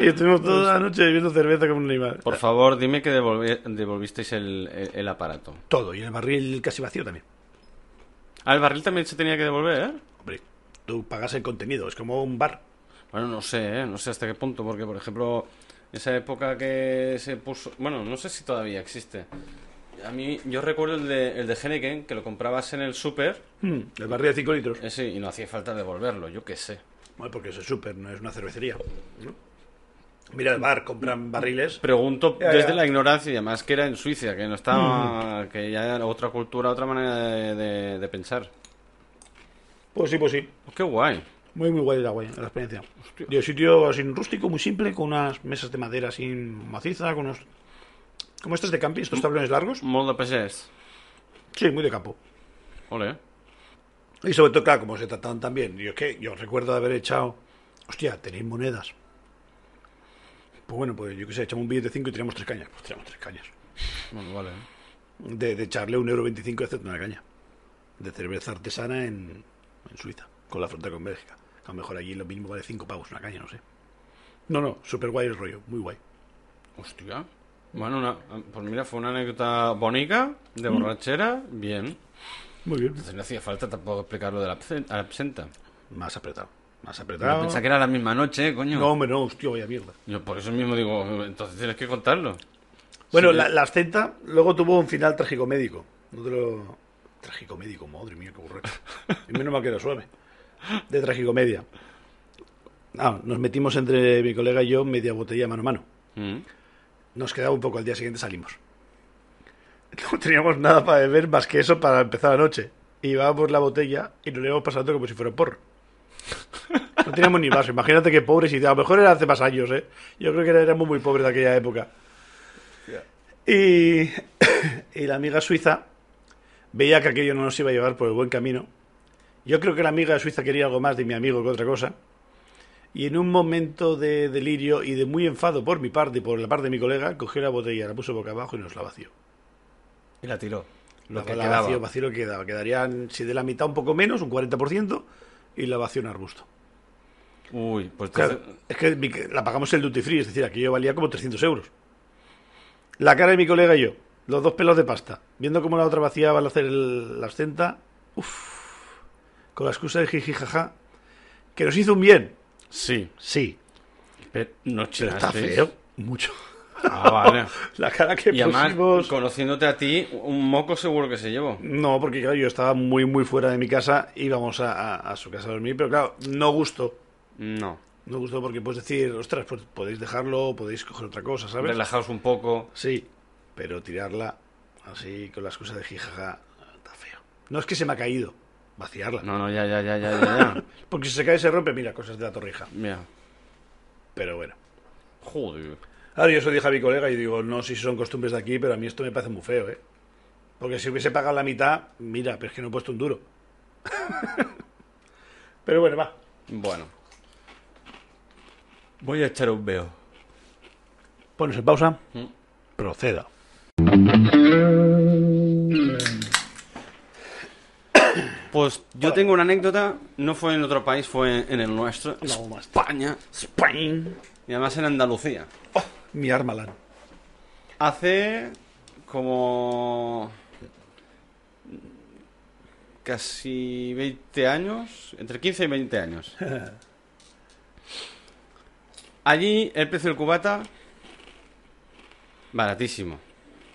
Y estuvimos toda la noche bebiendo cerveza como un animal. Por favor, dime que devolvi- devolvisteis el, el- el aparato. Todo, y el barril casi vacío también. Ah, el barril también se tenía que devolver, ¿eh? Hombre, tú pagas el contenido, es como un bar. Bueno, no sé, ¿eh? No sé hasta qué punto, porque, por ejemplo, esa época que se puso... Bueno, no sé si todavía existe. A mí, yo recuerdo el de, el de Henneken, que lo comprabas en el súper, Hmm, el barril de 5 litros. ese, y no hacía falta devolverlo, yo qué sé. Bueno, porque es súper, no es una cervecería. ¿no? Mira el bar, compran barriles. Pregunto Ya, desde ya. la ignorancia, y además que era en Suiza, que no estaba... que ya era otra cultura, otra manera de, de- de pensar. Pues sí, pues sí. Qué guay. Muy, muy guay la, guay, la experiencia. El sitio así rústico, muy simple, con unas mesas de madera así maciza, con unos... Como estos de camping, estos tablones largos. Molt de pagès. Sí, muy de campo. Ole. Y sobre todo, claro, como se trataban tan bien. Yo, ¿qué? Yo recuerdo de haber echado... Hostia, tenéis monedas. Pues bueno, pues yo qué sé, echamos un billete de 5 y tiramos tres cañas. Pues tiramos tres cañas. Bueno, vale. De, de echarle un euro 25 de una caña. De cerveza artesana en, en Suiza, con la frontera con Bélgica. A lo mejor allí lo mismo vale 5 pavos una caña, no sé. No, no, súper guay el rollo, muy guay. Hostia. Bueno, una- pues mira, fue una anécdota bonita, de borrachera, bien. Muy bien. Entonces no hacía falta tampoco explicar lo de la absen- absenta. Más apretado. Más Yo apretado. pensaba que era la misma noche, coño. No, hombre, no, hostia, vaya mierda. Yo por eso mismo digo, entonces tienes que contarlo. Bueno, Sí, la, la absenta luego tuvo un final trágico-médico. No te lo... Trágico-médico, madre mía, qué borracho. Y menos mal que era suave. De tragicomedia. Ah, nos metimos entre mi colega y yo media botella mano a mano. Mm. Nos quedaba un poco, al día siguiente salimos. No teníamos nada para beber más que eso para empezar la noche. Y la botella y nos lo íbamos pasando como si fuera porro. No teníamos ni vaso. Imagínate qué pobres y a lo mejor era hace más años, ¿eh? Yo creo que éramos muy pobres de aquella época. Y, y la amiga suiza veía que aquello no nos iba a llevar por el buen camino. Yo creo que la amiga suiza quería algo más de mi amigo que otra cosa. Y en un momento de delirio y de muy enfado por mi parte y por la parte de mi colega, cogió la botella, la puso boca abajo y nos la vació. Y la tiró. Lo La- que la quedaba. vació, vació lo que quedaba. Quedarían, si de la mitad un poco menos, un 40%, y la vació un arbusto. Uy, pues Claro, es que la pagamos el duty free, es decir, aquello valía como 300 euros. La cara de mi colega y yo, los dos pelos de pasta, viendo cómo la otra vaciaba al hacer el- la absenta, uff, con la excusa de jiji jaja, que nos hizo un bien, sí. sí, Pero no pero está feo, mucho. Ah, vale. La cara que Y además, conociéndote a ti, un moco seguro que se llevó. No, porque claro, yo estaba muy, muy fuera de mi casa, íbamos a, a- a su casa a dormir, pero claro, no gustó. No. No gustó porque puedes decir, ostras, pues podéis dejarlo, podéis coger otra cosa, ¿sabes? Relajaos un poco. Sí, pero tirarla así con la excusa de jijaja está feo. No es que se me ha caído, vaciarla. No, no, ya, ya, ya, ya, ya. Porque si se cae se rompe, mira, cosas de la torrija. Mira. Pero bueno. Joder. Ahora yo eso dije a mi colega y digo, no sé si son costumbres de aquí, pero a mí esto me parece muy feo, ¿eh? Porque si hubiese pagado la mitad, mira, pero es que no he puesto un duro. pero bueno, va. Bueno. Voy a echar un veo. Ponos en pausa. Mm. Proceda. Pues yo tengo una anécdota, no fue en otro país, fue en el nuestro. España, Spain. y además en Andalucía. Oh, mi Armalan. Hace como casi 20 años, entre 15 y 20 años. Allí el precio del cubata baratísimo.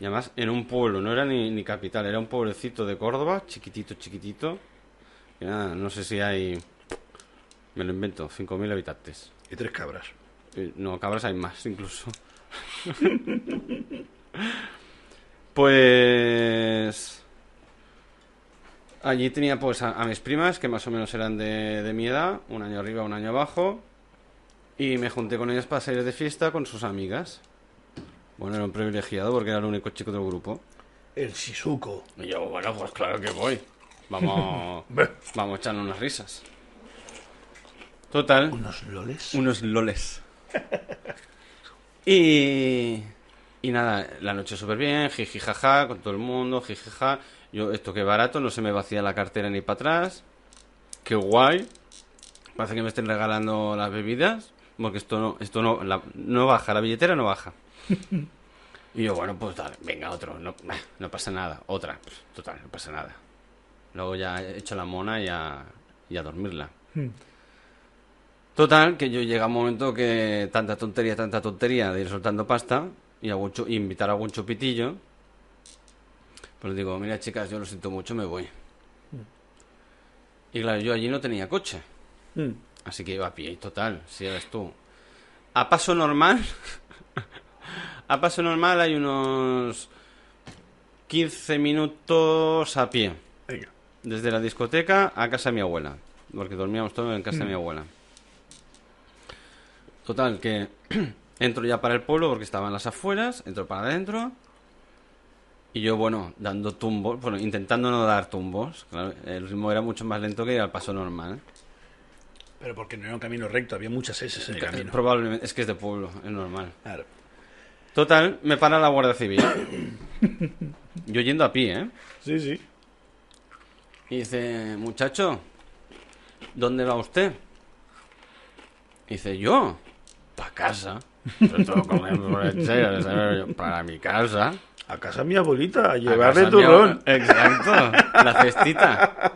Y además en un pueblo, no era ni, ni capital, era un pueblecito de Córdoba, chiquitito, chiquitito. Y nada, no sé si hay, me lo invento, 5.000 habitantes. Y tres cabras. No, cabras hay más incluso. pues... Allí tenía pues a, a mis primas, que más o menos eran de, de mi edad, un año arriba, un año abajo, y me junté con ellas para salir de fiesta con sus amigas. Bueno, era un privilegiado porque era el único chico del grupo. El Shizuko. Y yo, bueno, pues claro que voy. Vamos, vamos echando unas risas. Total, Unos loles. unos loles. y, y nada, la noche súper bien, jiji jaja, con todo el mundo, jiji jaja. Yo, esto que barato, no se me vacía la cartera ni para atrás. Qué guay. Parece que me estén regalando las bebidas. Porque esto no, esto no, la- no baja, la billetera no baja. Y yo, bueno, pues dale, venga, otro. No, no pasa nada. Otra, pues, total, no pasa nada. Luego ya he hecho la mona y a, y a dormirla. Total, que yo llega un momento que tanta tontería, tanta tontería de ir soltando pasta y y invitar a algún chupitillo. Pues digo, mira chicas, yo lo siento mucho, me voy. Y claro, yo allí no tenía coche. Mm. Así que iba a pie, y total, si eres tú. A paso normal, a paso normal hay unos 15 minutos a pie. Desde la discoteca a casa de mi abuela. Porque dormíamos todos en casa de mi abuela. Total, que entro ya para el pueblo porque estaba en las afueras, entro para adentro. Y yo, bueno, dando tumbos, bueno, intentando no dar tumbos. Claro, el ritmo era mucho más lento que ir al paso normal. Pero porque no era un camino recto, había muchas S en el camino. Probablemente, es que es de pueblo, es normal. Claro. Total, me para la Guardia Civil. Yo yendo a pie, ¿eh? Sí, sí. Y dice, muchacho, ¿dónde va usted? Y dice, yo. para casa. Para mi casa. A casa de mi abuelita, a llevarle mi turrón. Exacto, la cestita.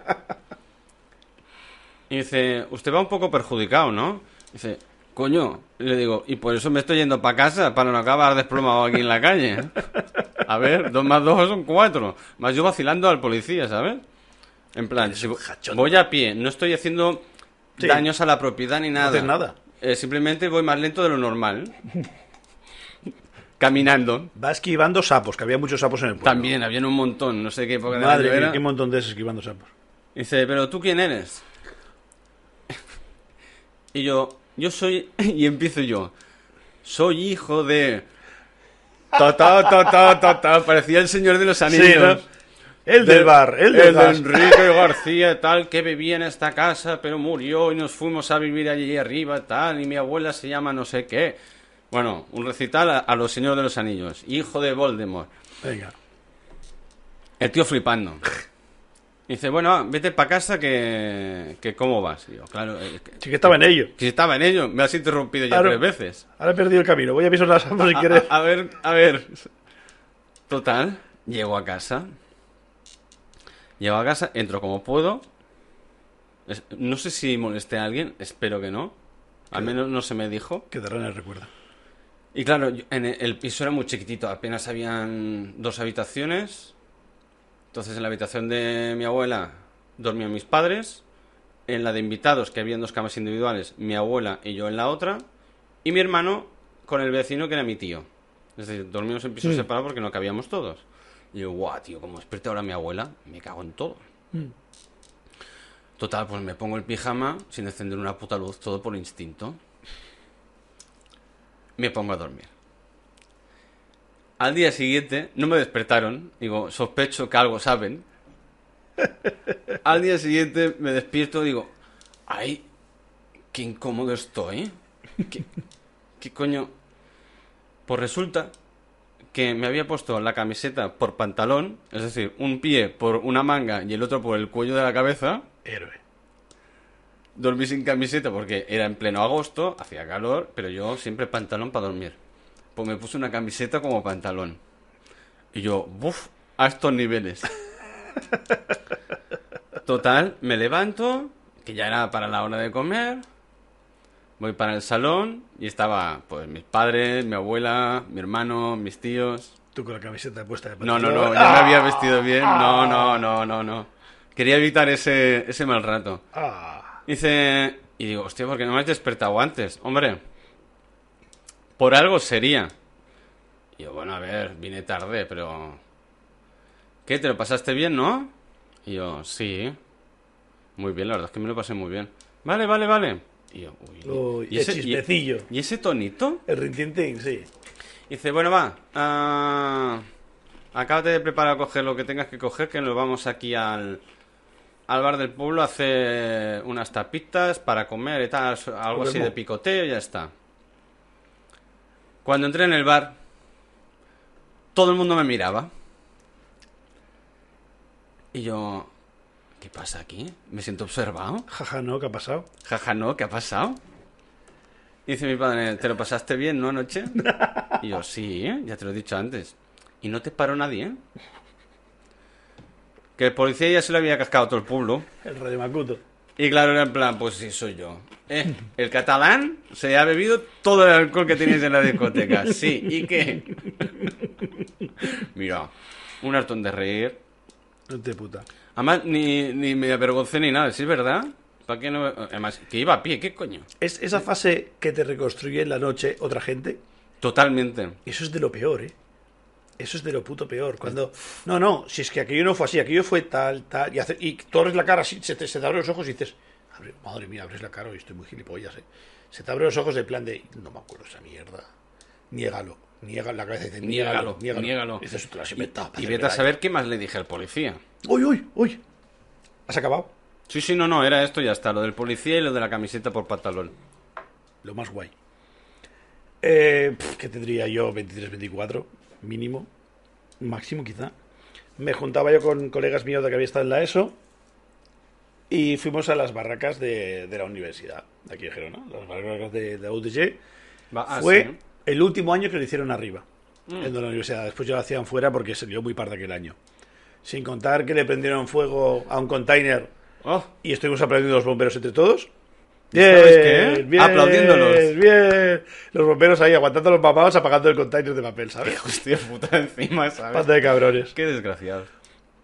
Y dice, usted va un poco perjudicado, ¿no? Dice, coño, y le digo, y por eso me estoy yendo para casa, para no acabar desplomado aquí en la calle. A ver, dos más dos son cuatro. Más yo vacilando al policía, ¿sabes? En plan, si voy a pie, no estoy haciendo Sí. daños a la propiedad ni nada. haces nada. Eh, simplemente voy más lento de lo normal. Caminando. Va esquivando sapos, que había muchos sapos en el pueblo. También, habían un montón, no sé qué época de Madre mía, era. qué montón de esos esquivando sapos. Dice, pero tú quién eres? Y yo, yo soy, y empiezo yo, soy hijo de... Ta, ta, ta, ta, ta, ta, parecía el señor de los anillos. Sí, ¿no? El del bar, el del el de. Enrique García, tal, que vivía en esta casa, pero murió y nos fuimos a vivir allí arriba, tal, y mi abuela se llama no sé qué. Bueno, un recital a, a los señores de los anillos, hijo de Voldemort. Venga. El tío flipando. Dice, bueno, vete para casa que, que cómo vas. Y yo, claro, que, Sí que estaba en ello. que estaba en ello, me has interrumpido ya Claro. tres veces. Ahora he perdido el camino. Voy a pisar las sapos si quieres. a- a ver, a ver. Total, llego a casa. Llego a casa, entro como puedo. Es- no sé si molesté a alguien, espero que no. Al menos no se me dijo. Quedará en el recuerdo. Y claro, yo- en el, el piso era muy chiquitito, apenas habían dos habitaciones. Entonces en la habitación de mi abuela dormían mis padres. En la de invitados, que habían dos camas individuales, mi abuela y yo en la otra. Y mi hermano con el vecino que era mi tío. Es decir, dormíamos en pisos Mm. separados porque no cabíamos todos. Y yo, guau, tío, como despierte ahora mi abuela, me cago en todo. Mm. Total, pues me pongo el pijama sin encender una puta luz, todo por instinto. Me pongo a dormir. Al día siguiente no me despertaron. Digo, sospecho que algo saben. Al día siguiente me despierto y digo, ay, qué incómodo estoy. ¿Qué, qué coño? Pues resulta que me había puesto la camiseta por pantalón, es decir, un pie por una manga y el otro por el cuello de la cabeza. Héroe. Dormí sin camiseta porque era en pleno agosto, hacía calor, pero yo siempre pantalón para dormir. Pues me puse una camiseta como pantalón. Y yo, buf, a estos niveles. Total, me levanto, que ya era para la hora de comer. Voy para el salón y estaba, pues, mis padres, mi abuela, mi hermano, mis tíos. Tú con la camiseta puesta de No, no, no, yo me había vestido bien. No, no, no, no, no. Quería evitar ese, ese mal rato. Ah, Dice, y digo, hostia, ¿por qué no me has despertado antes? Hombre, por algo sería. Y yo, bueno, a ver, vine tarde, pero... ¿Qué? ¿Te lo pasaste bien, no? Y yo, sí. Muy bien, la verdad es que me lo pasé muy bien. Vale, vale, vale. Y yo, uy. Uy, ¿y el ese, y- chismecillo. ¿Y ese tonito? el rintintín, sí. Dice, bueno, va. ah, acábate de preparar a coger lo que tengas que coger, que nos vamos aquí al, al bar del pueblo a hacer unas tapitas para comer y tal, algo así de picoteo y ya está. Cuando entré en el bar, todo el mundo me miraba. Y yo, ¿qué pasa aquí? ¿Me siento observado? Jaja, no, ¿qué ha pasado? Jaja, no, ¿qué ha pasado? Y dice mi padre, ¿te lo pasaste bien, no, anoche? Y yo, sí, ¿eh? ya te lo he dicho antes. Y no te paró nadie, ¿eh? Que el policía ya se lo había cascado todo el pueblo. El Radio Macuto. Y claro, era en plan, pues sí, soy yo. ¿Eh? El catalán se ha bebido todo el alcohol que tenéis en la discoteca. Sí, ¿y qué? Mira, un hartón de reír. Te puta. Además, ni, ni me avergoncé ni nada, ¿sí es verdad? ¿Para qué no? Además, que iba a pie, ¿qué coño? Es esa fase que te reconstruye en la noche otra gente. Totalmente. Eso es de lo peor, ¿eh? Eso es de lo puto peor. Cuando. No, no, si es que aquello no fue así, aquello fue tal, tal. Y, hace... y tú abres la cara así, se te, se te abren los ojos y dices. "Abre- Madre mía, abres la cara y estoy muy gilipollas, ¿eh? Se te abren los ojos de plan de. No me acuerdo esa mierda. Niégalo. Niega la cabeza y dice, Niégalo, niégalo, niégalo. niégalo. Y lo has inventado. vete a daño". saber qué más le dije al policía. ¡Uy, uy, uy! ¿Has acabado? Sí, sí, no, no, era esto y ya está. Lo del policía y lo de la camiseta por pantalón. Lo más guay. Eh, pf, ¿Qué tendría yo? 23, 24, mínimo. Máximo, quizá. Me juntaba yo con colegas míos de que había estado en la ESO y fuimos a las barracas de, de la universidad, de aquí de Gerona, las barracas de, de la UTG. Va- ah, Fue sí. El último año que lo hicieron arriba, Mm. en la universidad. Después ya lo hacían fuera porque se lió muy parda aquel año. Sin contar que le prendieron fuego a un container Oh, y estuvimos aplaudiendo los bomberos entre todos. sabes qué? Aplaudiéndolos. Bien. Los bomberos ahí aguantando los mamados, apagando el container de papel, ¿sabes? hostia puta encima, ¿sabes? Panda de cabrones. Qué desgraciado.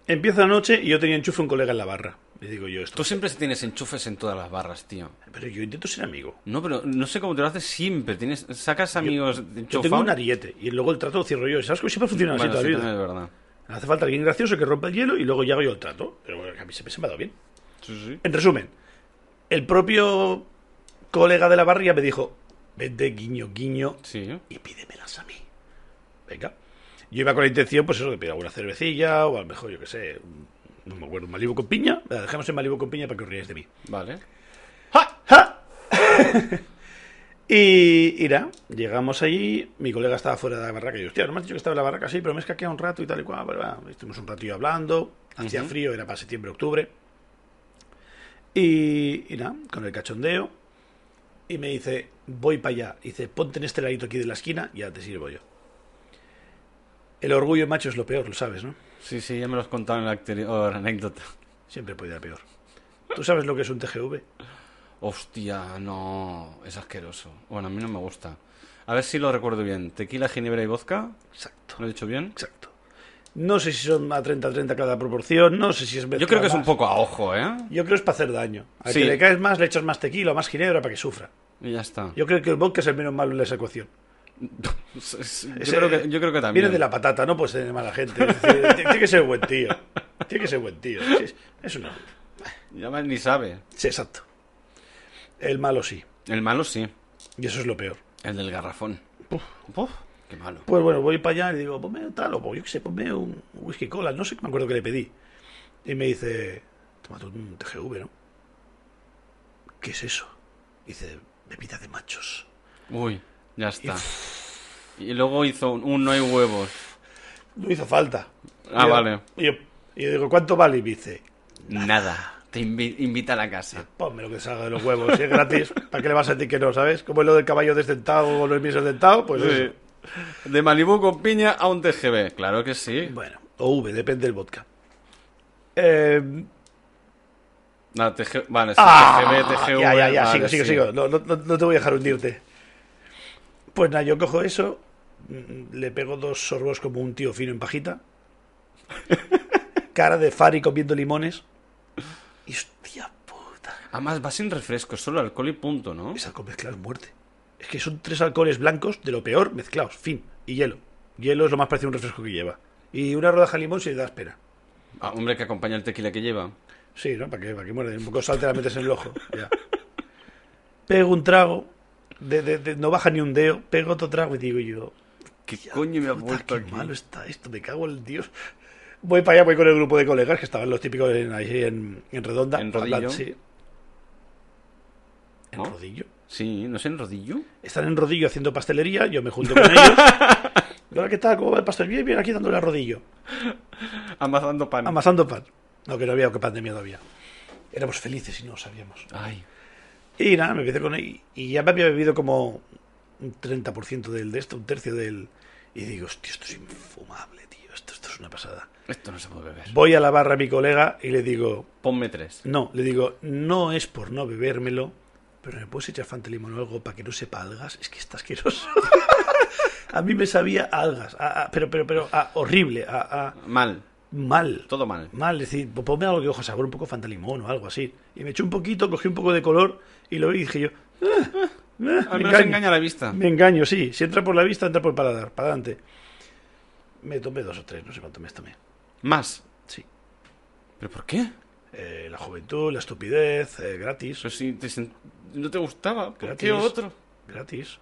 Empieza la noche y yo tenía enchufe un colega en la barra. Le digo yo esto. Tú siempre tienes enchufes en todas las barras, tío. Pero yo intento ser amigo. No, pero no sé cómo te lo haces siempre. Tienes, sacas amigos Yo tengo enchufados. un ariete y luego el trato lo cierro yo. ¿Sabes cómo siempre funciona así toda sí, la vida? es verdad. Hace falta alguien gracioso que rompa el hielo y luego ya hago yo el trato. Pero bueno, a mí siempre se me ha dado bien. Sí, sí. En resumen, el propio colega de la barra ya me dijo, vente, guiño, guiño, y pídemelas a mí. Venga. Yo iba con la intención, pues eso, de pedir alguna cervecilla o a lo mejor, yo qué sé, un- no me acuerdo, Malibu con piña. La dejamos en Malibu con piña para que os riáis de mí. Vale. ¡Ja! y irá, llegamos allí, mi colega estaba fuera de la barraca y yo, hostia, no me has dicho que estaba en la barraca, sí, pero me he escaqueado un rato y tal y cual, bla. estuvimos un ratillo hablando, hacía frío, era para septiembre, octubre. Y, y nada, con el cachondeo, y me dice, voy para allá, y dice, ponte en este ladito aquí de la esquina, y ya te sirvo yo. El orgullo macho es lo peor, lo sabes, ¿no? Sí, sí, ya me lo has contado en la anterior anécdota. Siempre puede ir a peor. ¿Tú sabes lo que es un TGV? Hostia, no. Es asqueroso. Bueno, a mí no me gusta. A ver si lo recuerdo bien. Tequila, ginebra y vodka. Exacto. ¿Lo he dicho bien? Exacto. No sé si son a 30-30 cada proporción, no sé si es Yo creo que es un poco a ojo, ¿eh? Yo creo que es para hacer daño. Al Sí. que le caes más, le echas más tequila o más ginebra para que sufra. Y ya está. Yo creo que el vodka es el menos malo en esa ecuación. Yo, creo, que, yo creo que también. Viene de la patata, no puede ser mala gente. Tiene que ser buen tío. Tiene que ser buen tío. Es una... Ya más ni sabe. Sí, exacto. El malo sí. El malo sí. Y eso es lo peor. El del garrafón. Uf, qué malo. Pues bueno, voy para allá y digo, ponme tal, o yo qué sé, ponme un whisky cola, no sé, me acuerdo que le pedí. Y me dice, toma un TGV, ¿no? ¿Qué es eso? Dice, bebida de machos. Uy, ya está. Y luego hizo un, un no hay huevos. No hizo falta. Ah, yo- vale. Y yo, digo, ¿cuánto vale? Y dice, Nada. Te invi- invita a la casa. ponme lo que salga de los huevos, si es gratis, ¿para qué le vas a decir que no, sabes? Como es lo del caballo desdentado o los mises dentado, pues eso. De Malibu con piña a un TGB. Claro que sí. Bueno, o V, depende del vodka. Eh, No, TG... Vale, sí, Ah, TGB, TGV. Ya, ya, ya, vale, sigo, sigo, sí. sigo. No, no- no te voy a dejar hundirte. Pues nada, yo cojo eso, mm, le pego dos sorbos como un tío fino en pajita, cara de Fari comiendo limones, y hostia puta. Además, va sin refresco, solo alcohol y punto, ¿no? Es alcohol mezclado es muerte. Es que son tres alcoholes blancos de lo peor mezclados, fin, y hielo. Hielo es lo más parecido a un refresco que lleva. Y una rodaja de limón si le da espera. Ah, hombre, que acompaña el tequila que lleva. Sí, ¿no? Para que, para que muerde. Un poco de sal te la metes en el ojo. Ya. Pego un trago. De, de- de- no baja ni un dedo. Pego otro trago y digo yo. ¿Qué "Ya, coño me ha puesto qué aquí? malo está esto. Me cago en Dios. Voy para allá, voy con el grupo de colegas que estaban los típicos en, ahí en, en Redonda. ¿En Rodillo? Hablan- sí. ¿En ¿No? Rodillo? Sí, no sé, en rodillo. Están en Rodillo haciendo pastelería. Yo me junto con ellos. Y ahora, ¿qué tal? ¿Cómo va el pastel? Bien, bien, aquí dándole a Rodillo. Amasando pan. Amasando pan. No, que no había que pandemia todavía. Éramos felices y no lo sabíamos. Ay. Y nada, me empecé con él. Y ya me había bebido como un 30% del, de esto, un tercio del. Y digo, hostia, esto es infumable, tío. Esto, esto es una pasada. Esto no se puede beber. Voy a la barra a mi colega y le digo, Ponme tres. no, le digo, no es por no bebérmelo, pero me puedes echar Fanta Limón o algo para que no sepa algas. Es que está asqueroso. a mí me sabía a algas, a- a- pero, pero, pero, a horrible, a Mal. Mal. Todo mal. Mal, es decir, ponme algo que ojo sabor, un poco Fanta Limón o algo así. Y me eché un poquito, cogí un poco de color y lo vi y dije yo, "Ah, ah, me menos engaño". engaña la vista. Me engaño, sí. Si entra por la vista, entra por el paladar. Para adelante. Me tomé dos o tres, no sé cuánto me tomé. Más. Sí. ¿Pero por qué? Eh, la juventud, la estupidez, eh, gratis. Pero si te no te gustaba, ¿por qué Gratis. otro? Gratis.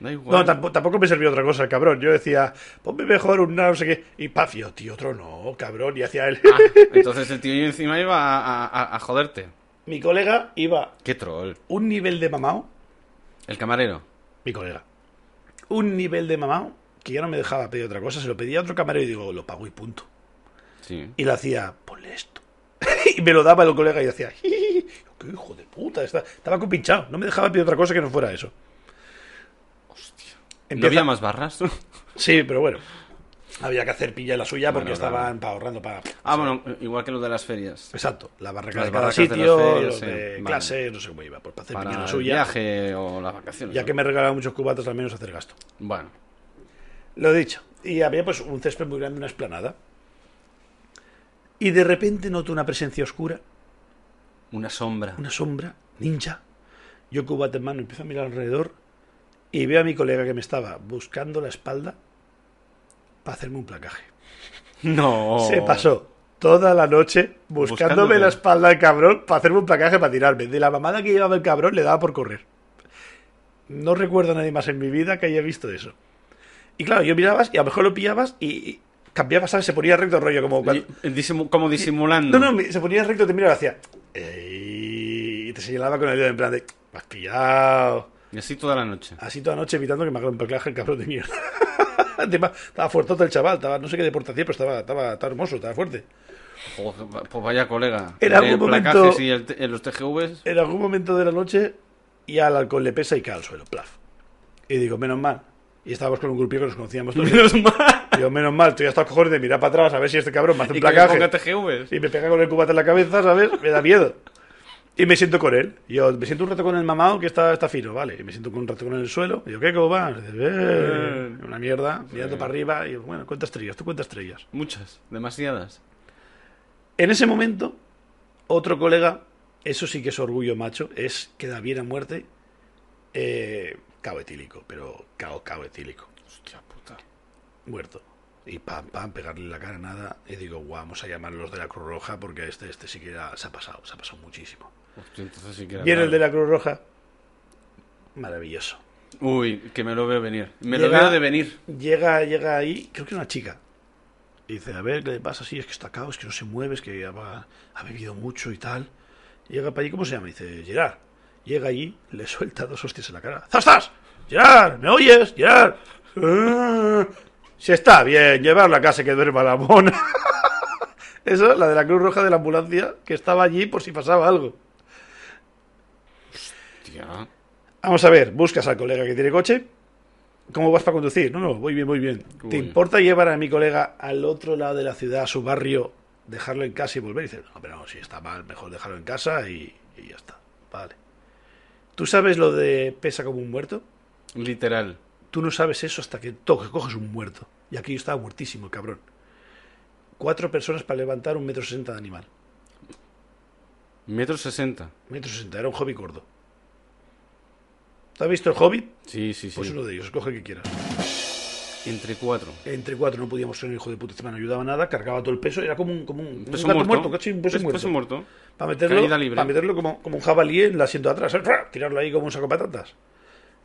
Da igual. No, tampoco, tampoco me servía otra cosa, el cabrón. Yo decía, ponme mejor un no sé qué. Y pafio, tío, otro no, cabrón. Y hacia él. Ah, entonces el tío encima iba a, a- a joderte. Mi colega iba Qué troll. un nivel de mamao. El camarero. Mi colega. Un nivel de mamao que ya no me dejaba pedir otra cosa. Se lo pedía a otro camarero y digo, lo pago y punto. Sí. Y le hacía, ponle esto. y me lo daba el colega y decía, qué hijo de puta. Estaba compinchado. No me dejaba pedir otra cosa que no fuera eso. ¿No Empieza- había más barras? Sí, pero bueno. Había que hacer pilla la suya porque Bueno, estaban pa- ahorrando para... ah, bueno, igual que lo de las ferias. Exacto, la barraca Las de cada barracas de sitio, ferias, los sí, de vale. clase, no sé cómo iba, pues para hacer Para la el suya. viaje o las vacaciones. Ya ¿no? que me regalaban muchos cubatas, al menos hacer gasto. Bueno, Lo he dicho. Y había pues un césped muy grande, una esplanada. Y de repente noto una presencia oscura, una sombra. una sombra, ninja. Yo cubata en mano, empiezo a mirar alrededor y veo a mi colega que me estaba buscando la espalda para hacerme un placaje. No. Se pasó toda la noche buscándome la espalda el cabrón para hacerme un placaje para tirarme. De la mamada que llevaba el cabrón le daba por correr. No recuerdo a nadie más en mi vida que haya visto eso. Y claro, yo mirabas y a lo mejor lo pillabas y, y cambiaba, ¿sabes? Se ponía recto el rollo, como cuando... Y- disimu- como disimulando. No, no, se ponía recto, te miraba. "Ey", y te señalaba con el dedo en plan de... "Me has pillado. Y así toda la noche. Así toda la noche evitando que me haga un placaje el cabrón de mierda. Estaba fuertote el chaval, estaba, no sé qué deporte hacía, pero estaba, estaba, estaba hermoso, estaba fuerte. Pues, pues vaya colega. En algún momento- y el en los TGVs. en algún momento de la noche y al alcohol le pesa y cae al suelo, plaf. Y digo, menos mal. Y estábamos con un grupillo que nos conocíamos todos. Menos mal. Digo, menos mal, estoy hasta los cojones de mirar para atrás a ver si este cabrón me hace un placaje. Y me pega con el cubate en la cabeza, ¿sabes? Me da miedo. Y me siento con él. Yo me siento un rato con el mamado que está, está fino, ¿vale? Y me siento un rato con el suelo. Y digo, ¿qué? ¿Cómo vas? "Bien". Una mierda, mirando para arriba. Y digo, bueno, cuenta estrellas, tú cuenta estrellas. Muchas. Demasiadas. En ese momento, otro colega, eso sí que es orgullo macho, es queda bien a muerte, eh, cao etílico, pero cao, cao etílico, Hostia puta. muerto. Y pam, pam, pegarle la cara, nada. Y digo, guau, vamos a llamar a los de la Cruz Roja porque este, este sí que era- se ha pasado, se ha pasado muchísimo. Hostia, entonces sí que era Viene el de la Cruz Roja, maravilloso. Uy, que me lo veo venir. Me Llega- lo veo de venir. Llega, llega ahí, creo que es una chica. Y dice, a ver, ¿qué le pasa? Sí, es que está cao, es que no se mueve, es que ha, ha bebido mucho y tal. Llega para allí, ¿cómo se llama? Dice, Gerard. Llega allí, le suelta dos hostias en la cara. ¡Zastas! ¡Gerard! ¿Me oyes? ¡Gerard! "Ah, Si está bien, llevarla a casa que duerma la mona. Eso, la de la Cruz Roja de la ambulancia, que estaba allí por si pasaba algo. Vamos a ver, buscas al colega que tiene coche. ¿Cómo vas para conducir? No, no, voy bien, voy bien. Uy. ¿Te importa llevar a mi colega al otro lado de la ciudad, a su barrio, dejarlo en casa y volver? Y dices, no, pero si está mal, mejor dejarlo en casa y, y ya está. Vale. ¿Tú sabes lo de pesa como un muerto? Literal. Tú no sabes eso hasta que, to- que coges un muerto. Y aquí yo estaba muertísimo, el cabrón. Cuatro personas para levantar un metro sesenta de animal. Metro sesenta. Metro sesenta, era un hobbit gordo. ¿Te has visto el hobbit? Sí, sí, sí. Pues uno de ellos, escoge el que quieras. Entre cuatro. Entre cuatro no podíamos ser un hijo de puta, encima no ayudaba nada, cargaba todo el peso, era como un, como un, un Peso gato muerto. casi un peso Pes- muerto. peso muerto. Para meterlo, para meterlo como, como un jabalí en el asiento de atrás, tirarlo ahí como un saco de patatas.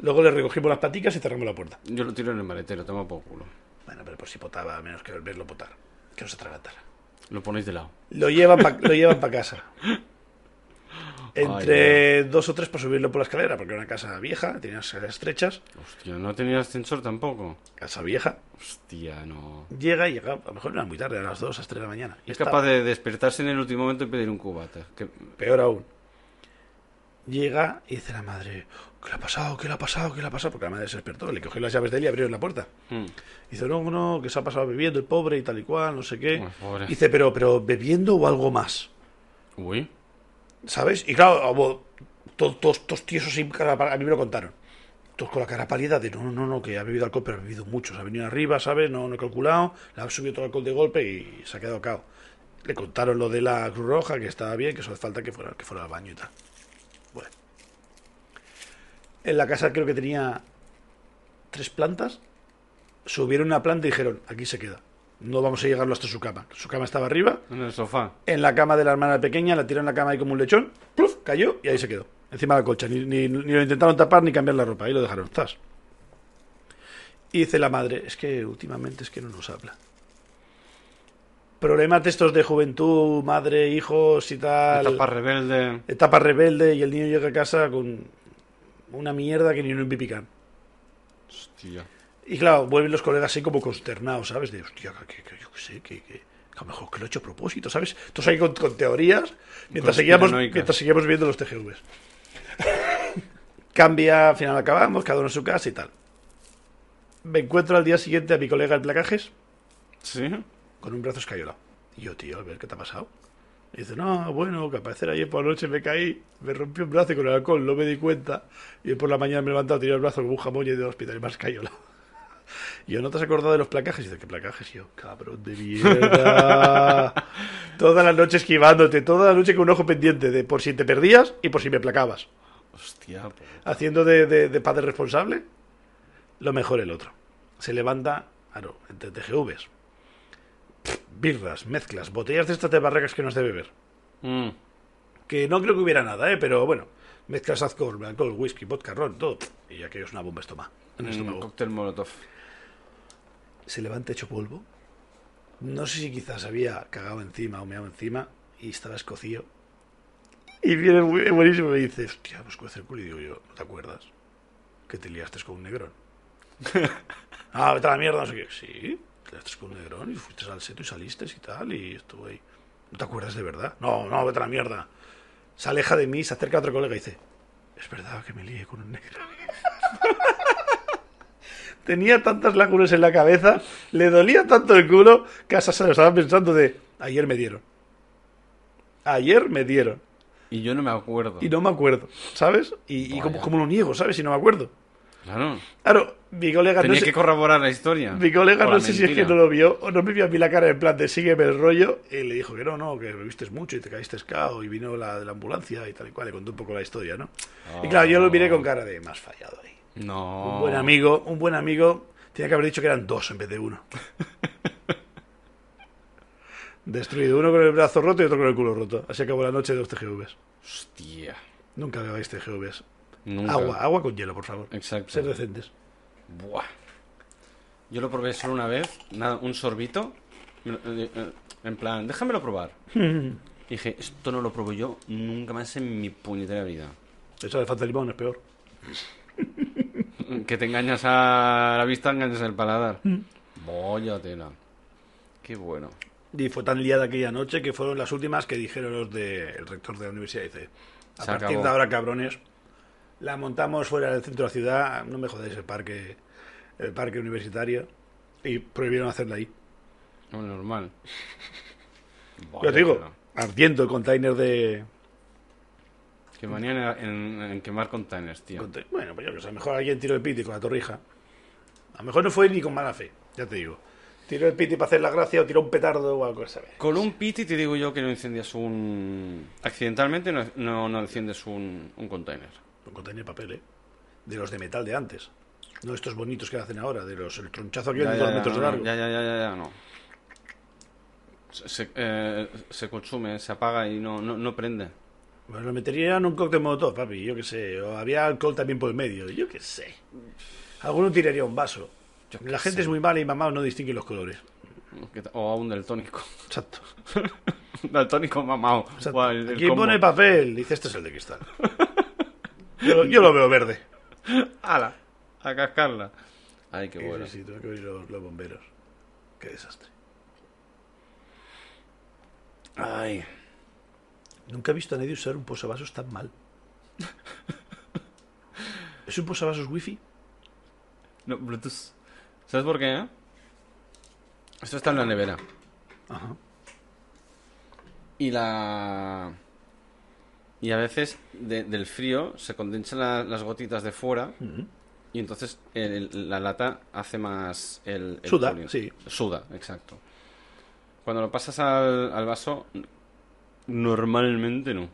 Luego le recogimos las paticas y cerramos la puerta. Yo lo tiro en el maletero, toma por culo. Bueno, pero por si potaba, a menos que verlo potar. Que no se atragantara. Lo ponéis de lado. Lo llevan pa- para casa. Entre dos o tres para subirlo por la escalera, porque era una casa vieja, tenía escaleras estrechas, Hostia, no tenía ascensor tampoco. casa vieja. Hostia, no. Llega y llega, a lo mejor era muy tarde, a las dos, a las tres de la mañana. Y Es estaba- capaz de despertarse en el último momento y pedir un cubata. Que... Peor aún. Llega y dice la madre, ¿qué le ha pasado? ¿Qué le ha pasado? ¿Qué le ha pasado? Porque la madre se despertó, le cogió las llaves de él y abrieron la puerta. Hmm. Dice, no, no, que se ha pasado bebiendo el pobre y tal y cual, no sé qué. Pobre. Dice, pero, pero bebiendo o algo más, Uy. ¿sabes? Y claro, hubo todos, todos, todos tiesos sin cara pálida, a mí me lo contaron. Todos con la cara pálida de, no, no, no, que ha bebido alcohol, pero ha bebido mucho. Se ha venido arriba, ¿sabes? No, no he calculado, le ha subido todo el alcohol de golpe y se ha quedado cao. Le contaron lo de la Cruz Roja, que estaba bien, que solo falta que fuera, que fuera al baño y tal. Bueno. En la casa creo que tenía tres plantas. Subieron una planta y dijeron, aquí se queda. No vamos a llegarlo hasta su cama. Su cama estaba arriba. En el sofá. En la cama de la hermana pequeña, la tiró en la cama ahí como un lechón. ¡pluf! Cayó y ahí se quedó. Encima de la colcha. Ni, ni- ni lo intentaron tapar ni cambiar la ropa. Ahí lo dejaron. ¡Zas! Y dice la madre, es que últimamente es que no nos habla. Problemas de estos de juventud, madre, hijos y tal. Etapa rebelde. etapa rebelde y el niño llega a casa con una mierda que ni un pipicán. Hostia. Y claro, vuelven los colegas así como consternados, ¿sabes? De, hostia, que, que- yo qué sé, que, que, a lo mejor que lo he hecho a propósito, ¿sabes? Todos ahí con, con teorías mientras seguíamos, mientras seguíamos viendo los TGVs. Cambia, al final acabamos, cada uno en su casa y tal. me encuentro al día siguiente a mi colega en placajes ¿Sí? con un brazo escayolado. Y yo, tío, a ver qué te ha pasado. Y dice, no, bueno, que al parecer ayer por la noche me caí, me rompí un brazo con el alcohol no me di cuenta. Y por la mañana me he levantado, tenía el brazo como un jamón y he ido al hospital y me has escayolado. Y yo, ¿no te has acordado de los placajes? Y dice, ¿qué placajes? Y yo, cabrón de mierda. toda la noche esquivándote, toda la noche con un ojo pendiente de por si te perdías y por si me placabas. Hostia. Haciendo de, de- de padre responsable, lo mejor el otro. Se levanta, claro, entre TGVs, pff, birras, mezclas, botellas de estas de barracas que no has de beber. Mm. Que no creo que hubiera nada, ¿eh? pero bueno, mezclas alcohol, alcohol, whisky, vodka, ron, todo. Y aquello es una bomba estómago. En el Un estómago. cóctel molotov. se levanta hecho polvo. No sé si quizás había cagado encima o meado encima y estaba escocido. Y viene muy buenísimo y me dice, hostia, pues cuece el culo. Y digo yo, ¿no te acuerdas? Que te liaste con un negrón. ah, vete a la mierda, no sé qué. Sí, te liaste con un negrón y fuiste al seto y saliste y tal y estuve ahí. ¿No te acuerdas de verdad? No, no, vete a la mierda. Se aleja de mí, se acerca a otro colega y dice, es verdad que me lié con un negro. Tenía tantas lagunas en la cabeza, le dolía tanto el culo, que hasta se lo estaba pensando de, ayer me dieron. Ayer me dieron. Y yo no me acuerdo. Y no me acuerdo, ¿sabes? Y, y como, como lo niego, ¿sabes? Si no me acuerdo. Claro. Claro, mi colega no Tenía sé, que corroborar la historia. mi colega no sé si es que no lo vio o no me vio a mí la cara en plan de sígueme el rollo y le dijo que no, no, que bebiste mucho y te caíste escao y vino la de la ambulancia y tal y cual, le contó un poco la historia, ¿no? Y claro, yo lo miré con cara de más fallado ahí. No. Un buen amigo, un buen amigo, tenía que haber dicho que eran dos en vez de uno. Destruido, uno con el brazo roto y otro con el culo roto. Así acabó la noche de los TGVs. Hostia. Nunca bebáis TGVs. Nunca. Agua, agua con hielo, por favor. Exacto. Ser decentes. Buah. Yo lo probé solo una vez, nada, un sorbito. lo- eh, eh, En plan, déjamelo probar. Y dije, esto no lo pruebo yo nunca más en mi puñetera vida. Eso de falta de limón es peor. Que te engañas a la vista, engañas al paladar. Vaya tela. Qué bueno. Y fue tan liada aquella noche que fueron las últimas que dijeron los del rector de la universidad. Dice, a Se partir acabó. de ahora, cabrones, la montamos fuera del centro de la ciudad. No me jodáis el parque, el parque universitario. Y prohibieron hacerla ahí. No, normal. Yo Vaya te digo, ardiendo el container de... Que manía en, quemar containers, tío. Bueno, pues yo que sé, a lo mejor alguien tiró el piti con la torrija. A lo mejor no fue ni con mala fe, ya te digo. Tiró el piti para hacer la gracia o tiró un petardo o algo, ¿sabes? Con un piti te digo yo que no incendias un... Accidentalmente no, no, no enciendes un, un container. De papel, ¿eh? De los de metal de antes. No estos bonitos que hacen ahora, de los el tronchazo aquí de dos metros de largo. ya, ya, ya, ya, no. Se, eh, se consume, se apaga y no, no, no prende. Bueno, lo metería en un cóctel molotov, papi, yo qué sé. O había alcohol también por el medio, yo qué sé. Alguno tiraría un vaso. Yo La gente sé. es muy mala y mamá no distingue los colores. O aún del tónico. Exacto. del tónico mamao. exacto. Guau, el- el Aquí combo. pone papel, dice este es el de cristal. Yo, yo lo veo verde. ¡Hala! A cascarla. Ay, qué bueno. Sí, sí, tengo que oír los, los bomberos. Qué desastre. Ay. Nunca he visto a nadie usar un posavasos tan mal. ¿Es un posavasos wifi? No, Bluetooth. ¿Sabes por qué? eh? Esto está en la nevera. Ajá. Y la. Y a veces de- del frío se condensan la- las gotitas de fuera y entonces el- el- la lata hace más el. el Suda, sí. Suda, exacto. Cuando lo pasas al, al vaso, normalmente no.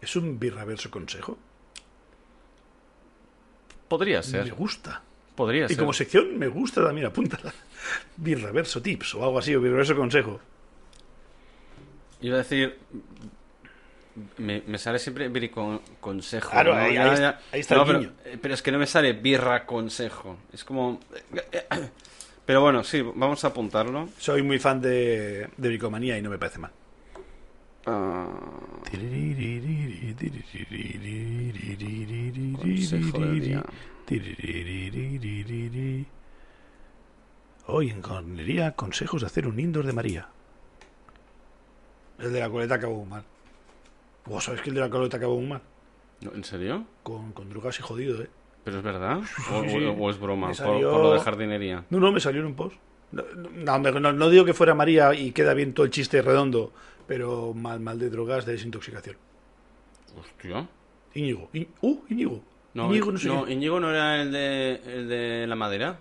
¿Es un birraverso consejo? Podría Me ser. gusta. Podría Y ser. como sección me gusta también, apúntala. Birraverso tips o algo así, o birraverso consejo. Iba a decir. Me, me sale siempre birri con, consejo. Claro, ¿no? ahí- Ya, ahí ya. está- ahí está No, el pero, guiño. eh, pero es que no me sale birra consejo. Es como. Pero bueno, sí, vamos a apuntarlo. Soy muy fan de, de bricomanía y no me parece mal. Día. Hoy en Cornería, consejos de hacer un indoor de María. El de la coleta acabó mal. ¿Vos sabés que el de la coleta acabó muy mal? ¿En serio? Con, con drogas y jodido, ¿eh? ¿Pero es verdad? ¿O, Sí, sí. o- o es broma? Por, salió- por lo de jardinería. No, no, me salió en un post. No, no, no, no- no digo que fuera María y queda bien todo el chiste redondo, pero mal, mal de drogas, de desintoxicación. Hostia. Íñigo. Uh, Íñigo. No, Íñigo, no sé no, qué. Íñigo no era el de, el de la madera.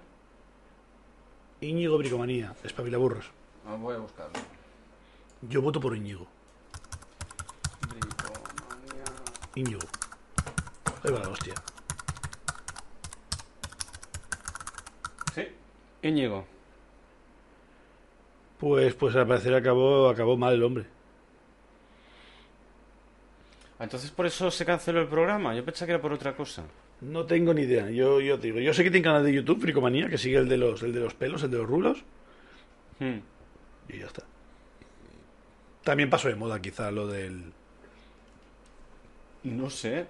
Íñigo Bricomanía, espabilaburros. Ah, voy a buscarlo. Yo voto por Íñigo. Íñigo. Ahí va la hostia. Sí. Íñigo. Pues, pues al parecer acabó, acabó mal el hombre. Ah, Entonces por eso se canceló el programa. Yo pensaba que era por otra cosa. No tengo ni idea. Yo, yo te digo, yo sé que tiene canal de YouTube, Fricomanía, que sigue el de los, el de los pelos, el de los rulos, Hmm. y ya está. También pasó de moda quizá lo del... No sé.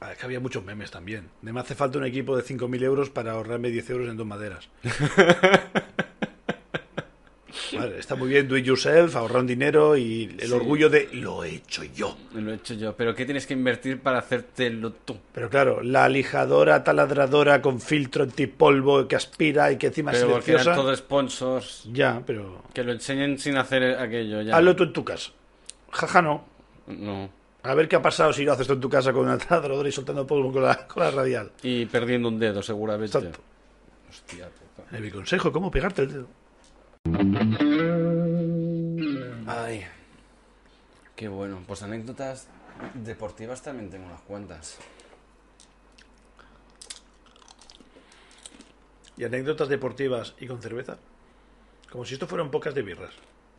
Ah, es que había muchos memes también. De me hace falta un equipo de 5.000 euros para ahorrarme 10 euros en dos maderas. Vale, está muy bien do it yourself, ahorrar un dinero y el Sí. orgullo de lo he hecho yo. Lo he hecho yo. ¿Pero qué tienes que invertir para hacértelo tú? Pero claro, la lijadora taladradora con filtro antipolvo que aspira y que encima es Pero eran silenciosa. todos sponsors. Ya, pero Que lo enseñen sin hacer aquello ya. hazlo tú en tu casa. Jaja, no. No. A ver qué ha pasado si lo haces tú en tu casa con una taladradora y soltando polvo con la, con la radial. Y perdiendo un dedo, seguramente. Exacto. Hostia puta. Eh, Mi consejo, ¿cómo pegarte el dedo? Ay. Qué bueno. Pues anécdotas deportivas también tengo unas cuantas. Y anécdotas deportivas y con cerveza. Como si esto fueran pocas de birras.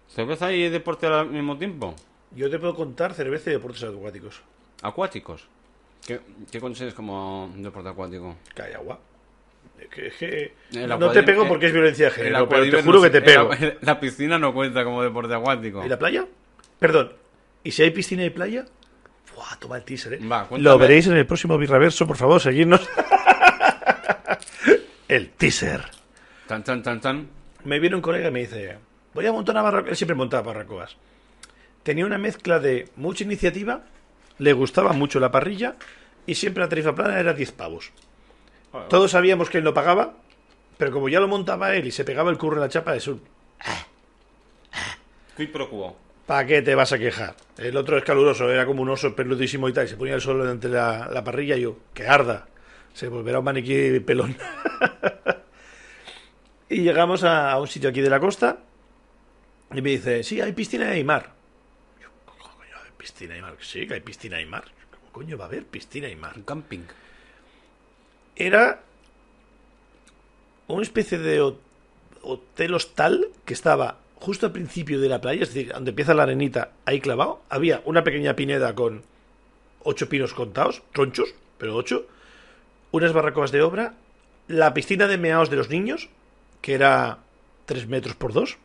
¿Cerveza y deporte al mismo tiempo? Yo te puedo contar cerveza y deportes acuáticos. Acuáticos. ¿Qué, qué consideras como deporte acuático? Que hay agua. Es que, que no te pego eh, porque es violencia de género, pero te juro no que te pego. el- La, piscina no cuenta como deporte acuático. ¿Y la playa? Perdón. ¿Y si hay piscina y playa? Buah, toma el teaser, ¿eh? Va. Lo veréis en el próximo Birraverso, por favor, seguidnos. el teaser. Tan, tan, tan, tan. Me viene un colega y me dice, voy a montar una barbacoa. Él siempre montaba barbacoas. Tenía una mezcla de mucha iniciativa, le gustaba mucho la parrilla y siempre la tarifa plana era 10 pavos. Todos sabíamos que él no pagaba, pero como ya lo montaba él y se pegaba el curro en la chapa, es un... Quid pro quo. ¿Para qué te vas a quejar? El otro es caluroso, era como un oso peludísimo y tal, y se ponía el sol delante de la, la parrilla y yo, que arda. Se volverá un maniquí pelón. y llegamos a, a un sitio aquí de la costa y me dice, sí, hay piscina y mar. Yo, ¿cómo coño va a haber piscina y mar? Sí, que hay piscina y mar. ¿Cómo coño va a haber piscina y mar? Un camping. Era una especie de ho- hotel hostal que estaba justo al principio de la playa, es decir, donde empieza la arenita, ahí clavado. Había una pequeña pineda con ocho pinos contados, tronchos, pero ocho. Unas barracoas de obra. La piscina de meados de los niños, que era tres metros por dos.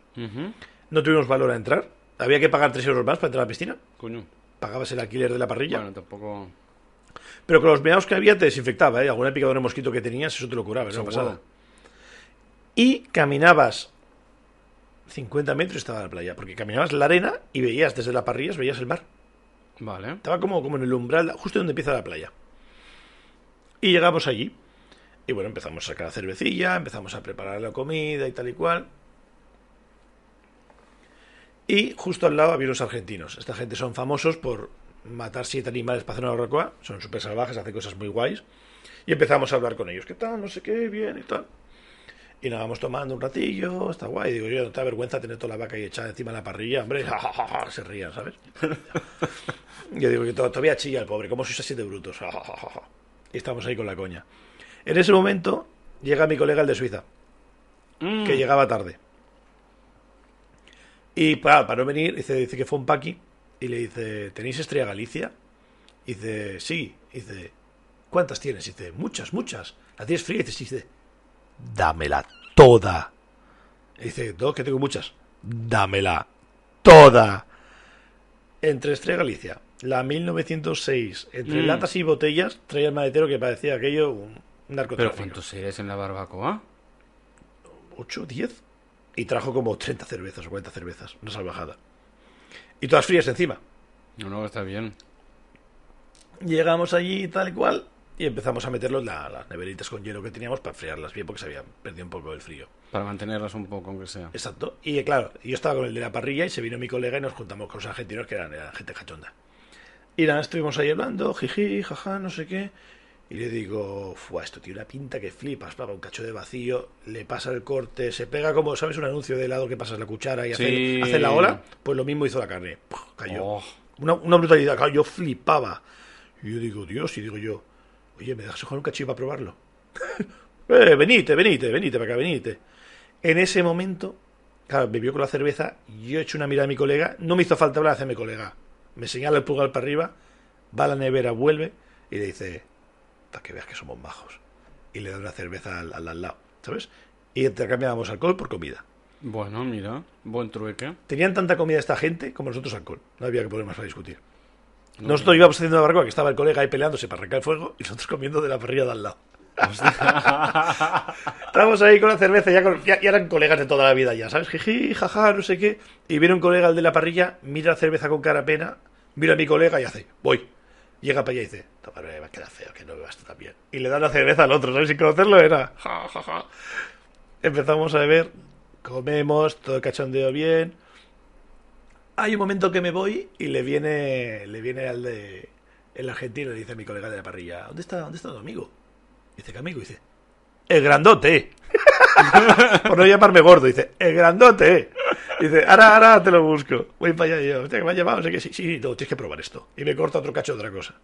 No tuvimos valor a entrar. Había que pagar tres euros más para entrar a la piscina. Coño. Pagabas el alquiler de la parrilla. Bueno, tampoco. Pero con los meados que había te desinfectaba, ¿eh? Alguna picadura de mosquito que tenías, eso te lo curaba, era pasada. Y caminabas 50 metros y estaba la playa, porque caminabas la arena y veías desde la parrilla, veías el mar. Vale. Estaba como, como en el umbral, justo donde empieza la playa. Y llegamos allí. Y bueno, empezamos a sacar la cervecilla, empezamos a preparar la comida y tal y cual. Y justo al lado había unos argentinos. Esta gente son famosos por matar siete animales para hacer una barbacoa. Son súper salvajes, hacen cosas muy guays. Y empezamos a hablar con ellos. ¿Qué tal? No sé qué, bien y tal. Y nos vamos tomando un ratillo, está guay. Digo, yo, no te da vergüenza tener toda la vaca ahí echada encima de la parrilla, hombre. Ja, ja, ja, se rían, ¿sabes? Yo digo que to- todavía chilla el pobre, ¿cómo sois así de brutos? Y estamos ahí con la coña. En ese momento llega mi colega el de Suiza, Mm. que llegaba tarde. Y para, para no venir, dice, dice que fue un paqui y le dice, ¿tenéis Estrella Galicia? Y dice, sí. Y dice, ¿cuántas tienes? Y dice, muchas, muchas. ¿La tienes fría? Y dice, sí. Y dice, dámela toda. Y dice, no, que tengo muchas. Dámela toda. Entre Estrella Galicia, la 1906, entre Mm. latas y botellas, traía el maletero que parecía aquello un ¿Pero narcotráfico. cuántos eres en la barbacoa? ¿8, 10? Y trajo como 30 cervezas o 40 cervezas, una salvajada. Y todas frías encima. No, no, está bien. Llegamos allí tal y cual, y empezamos a meterlos la, las neveritas con hielo que teníamos para enfriarlas bien porque se habían perdido un poco el frío. Para mantenerlas un poco, aunque sea. Exacto. Y claro, yo estaba con el de la parrilla y se vino mi colega y nos juntamos con los argentinos que eran, eran gente cachonda. Y nada, estuvimos ahí hablando, jiji, jaja, no sé qué. Y le digo, Fua, esto tiene una pinta que flipas, paga un cacho de vacío, le pasa el corte, se pega como, ¿sabes? Un anuncio de helado que pasas la cuchara y Sí. hace, hace la ola. Pues lo mismo hizo la carne. Puf, cayó. Oh. Una, una brutalidad, claro, yo flipaba. Y yo digo, Dios, y digo yo, oye, ¿me dejas coger un cachillo para probarlo? eh, venite, venite, venite para acá, venite. En ese momento, claro, vio con la cerveza, yo he hecho una mirada a mi colega, no me hizo falta hablar, hace mi colega. Me señala el pulgar para arriba, va a la nevera, vuelve y le dice, para que veas que somos majos. Y le da una cerveza al, al, al lado, ¿sabes? Y intercambiábamos alcohol por comida. Bueno, mira, buen trueque. Tenían tanta comida esta gente como nosotros alcohol. No había que poner más para discutir. Nosotros íbamos haciendo la barbacoa, que estaba el colega ahí peleándose para arrancar el fuego, y nosotros comiendo de la parrilla de al lado. Estábamos ahí con la cerveza, ya, con- ya, ya eran colegas de toda la vida, ya, ¿sabes? Jiji, jaja, no sé qué. Y viene un colega, el de la parrilla, mira la cerveza con cara pena, mira a mi colega y hace, voy. Llega para allá y dice, toma, me queda feo, que no bebas tú también. Y le da la cerveza al otro, ¿sabes? Sin conocerlo era, ja, ja, ja. Empezamos a beber, comemos, todo cachondeo bien. Hay un momento que me voy y le viene, le viene al de el argentino, le dice a mi colega de la parrilla, ¿dónde está, dónde está tu amigo? Dice, ¿qué amigo? Dice, el grandote. Por no llamarme gordo, dice, el grandote. Dice, ahora, ahora te lo busco. Voy para allá y yo, hostia, que me ha llamado, qué, sí, sí, no, tienes que probar esto. Y me corta otro cacho de otra cosa.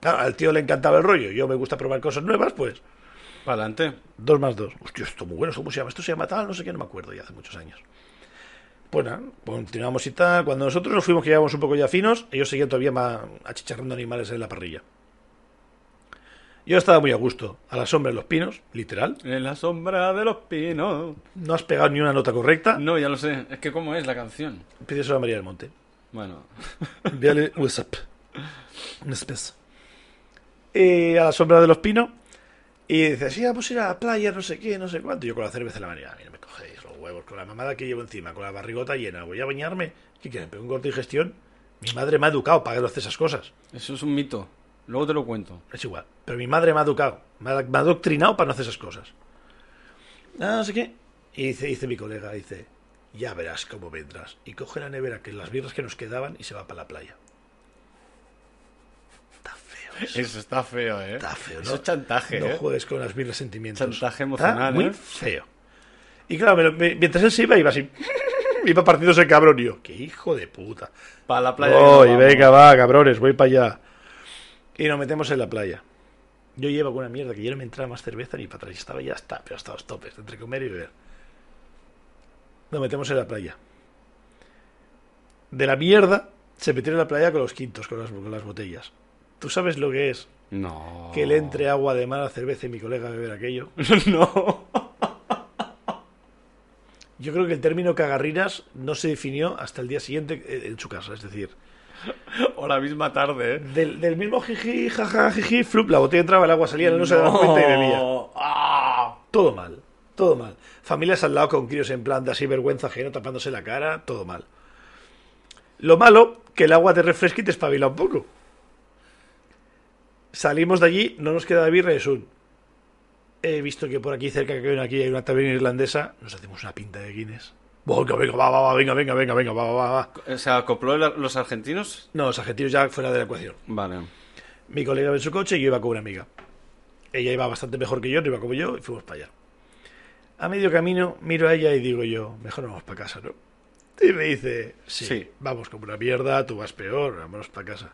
Claro, al tío le encantaba el rollo, yo me gusta probar cosas nuevas, pues, Para adelante. Dos más dos. Hostia, esto muy bueno. ¿Cómo se llama? Esto se llama tal, no sé qué, no me acuerdo ya hace muchos años. Pues nada, continuamos y tal. Cuando nosotros nos fuimos, que íbamos un poco ya finos, ellos seguían todavía ma- achicharrando animales en la parrilla. Yo estaba muy a gusto, a la sombra de los pinos, literal. En la sombra de los pinos. No has pegado ni una nota correcta. No, ya lo sé. Es que cómo es la canción. Pídeselo a María del Monte. Bueno. Envíale WhatsApp. Un espeso. Y a la sombra de los pinos. Y dice, sí, vamos a ir a la playa, no sé qué, no sé cuánto. Y yo con la cerveza en la mano, a mí no me cogéis los huevos, con la mamada que llevo encima, con la barrigota llena, voy a bañarme. ¿Qué quieren? ¿Pero un corte de digestión? Mi madre me ha educado para hacer esas cosas. Eso es un mito. Luego te lo cuento. Es igual. Pero mi madre me ha educado, me ha, me ha adoctrinado para no hacer esas cosas. Ah, no sé qué. Y dice, dice mi colega, dice, ya verás cómo vendrás. Y coge la nevera, que las birras que nos quedaban, y se va para la playa. Está feo eso. Eso está feo, ¿eh? Está feo, ¿no? Eso es chantaje, No ¿eh? juegues con las birras sentimientos. Chantaje Está emocional, muy ¿eh? feo. Y claro, me lo- me- mientras él se iba, iba así. iba partiéndose el cabrón. Y yo, qué hijo de puta. Para la playa. Voy, nos venga, va, cabrones, voy para allá. Y nos metemos en la playa. Yo llevo con una mierda que ya no me entraba más cerveza ni para atrás. Y estaba ya hasta, pero hasta los topes, entre comer y beber. Nos metemos en la playa. De la mierda se metieron en la playa con los quintos, con las, con las botellas. ¿Tú sabes lo que es? No. Que le entre agua de mar a cerveza y mi colega a beber aquello. no. Yo creo que el término cagarrinas no se definió hasta el día siguiente eh, en su casa. Es decir, O la misma tarde, ¿eh? del, del mismo jiji, jaja, jiji, flup, la botella entraba, el agua salía, él no se daba cuenta y bebía. ¡Ah! Todo mal, todo mal. Familias al lado con críos en plan de así vergüenza ajena tapándose la cara, todo mal. Lo malo, que el agua te refresca y te espabila un poco. Salimos de allí, no nos queda birra, es un... He visto que por aquí cerca que hay aquí hay una taberna irlandesa, nos hacemos una pinta de Guinness. Venga, venga, va, va, va, venga, venga, venga, venga, va, va, va, va. O sea, ¿acopló los argentinos? No, los argentinos ya fuera de la ecuación. Vale. Mi colega iba en su coche y yo iba con una amiga. Ella iba bastante mejor que yo, no iba como yo, y fuimos para allá. A medio camino miro a ella y digo yo, mejor no vamos para casa, ¿no? Y me dice, sí, Sí. vamos como una mierda, tú vas peor, vámonos para casa.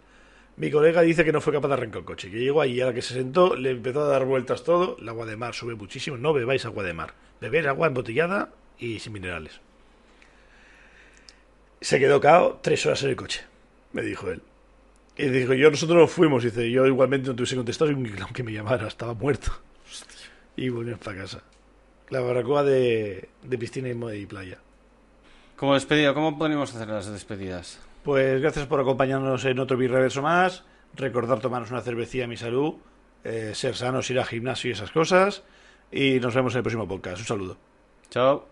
Mi colega dice que no fue capaz de arrancar el coche, que llegó allí a la que se sentó, le empezó a dar vueltas todo, el agua de mar sube muchísimo, no bebáis agua de mar, beber agua embotellada y sin minerales. Se quedó cao tres horas en el coche, me dijo él. Y dijo, yo nosotros nos fuimos, dice, yo igualmente no te hubiese contestado aunque me llamara, estaba muerto. Y volvimos para casa. La barbacoa de, de piscina y, playa. Como despedida, ¿cómo podemos hacer las despedidas? Pues gracias por acompañarnos en otro Birreverso más. Recordar tomarnos una cervecilla a mi salud. eh, ser sanos, ir al gimnasio y esas cosas. Y nos vemos en el próximo podcast. Un saludo. Chao.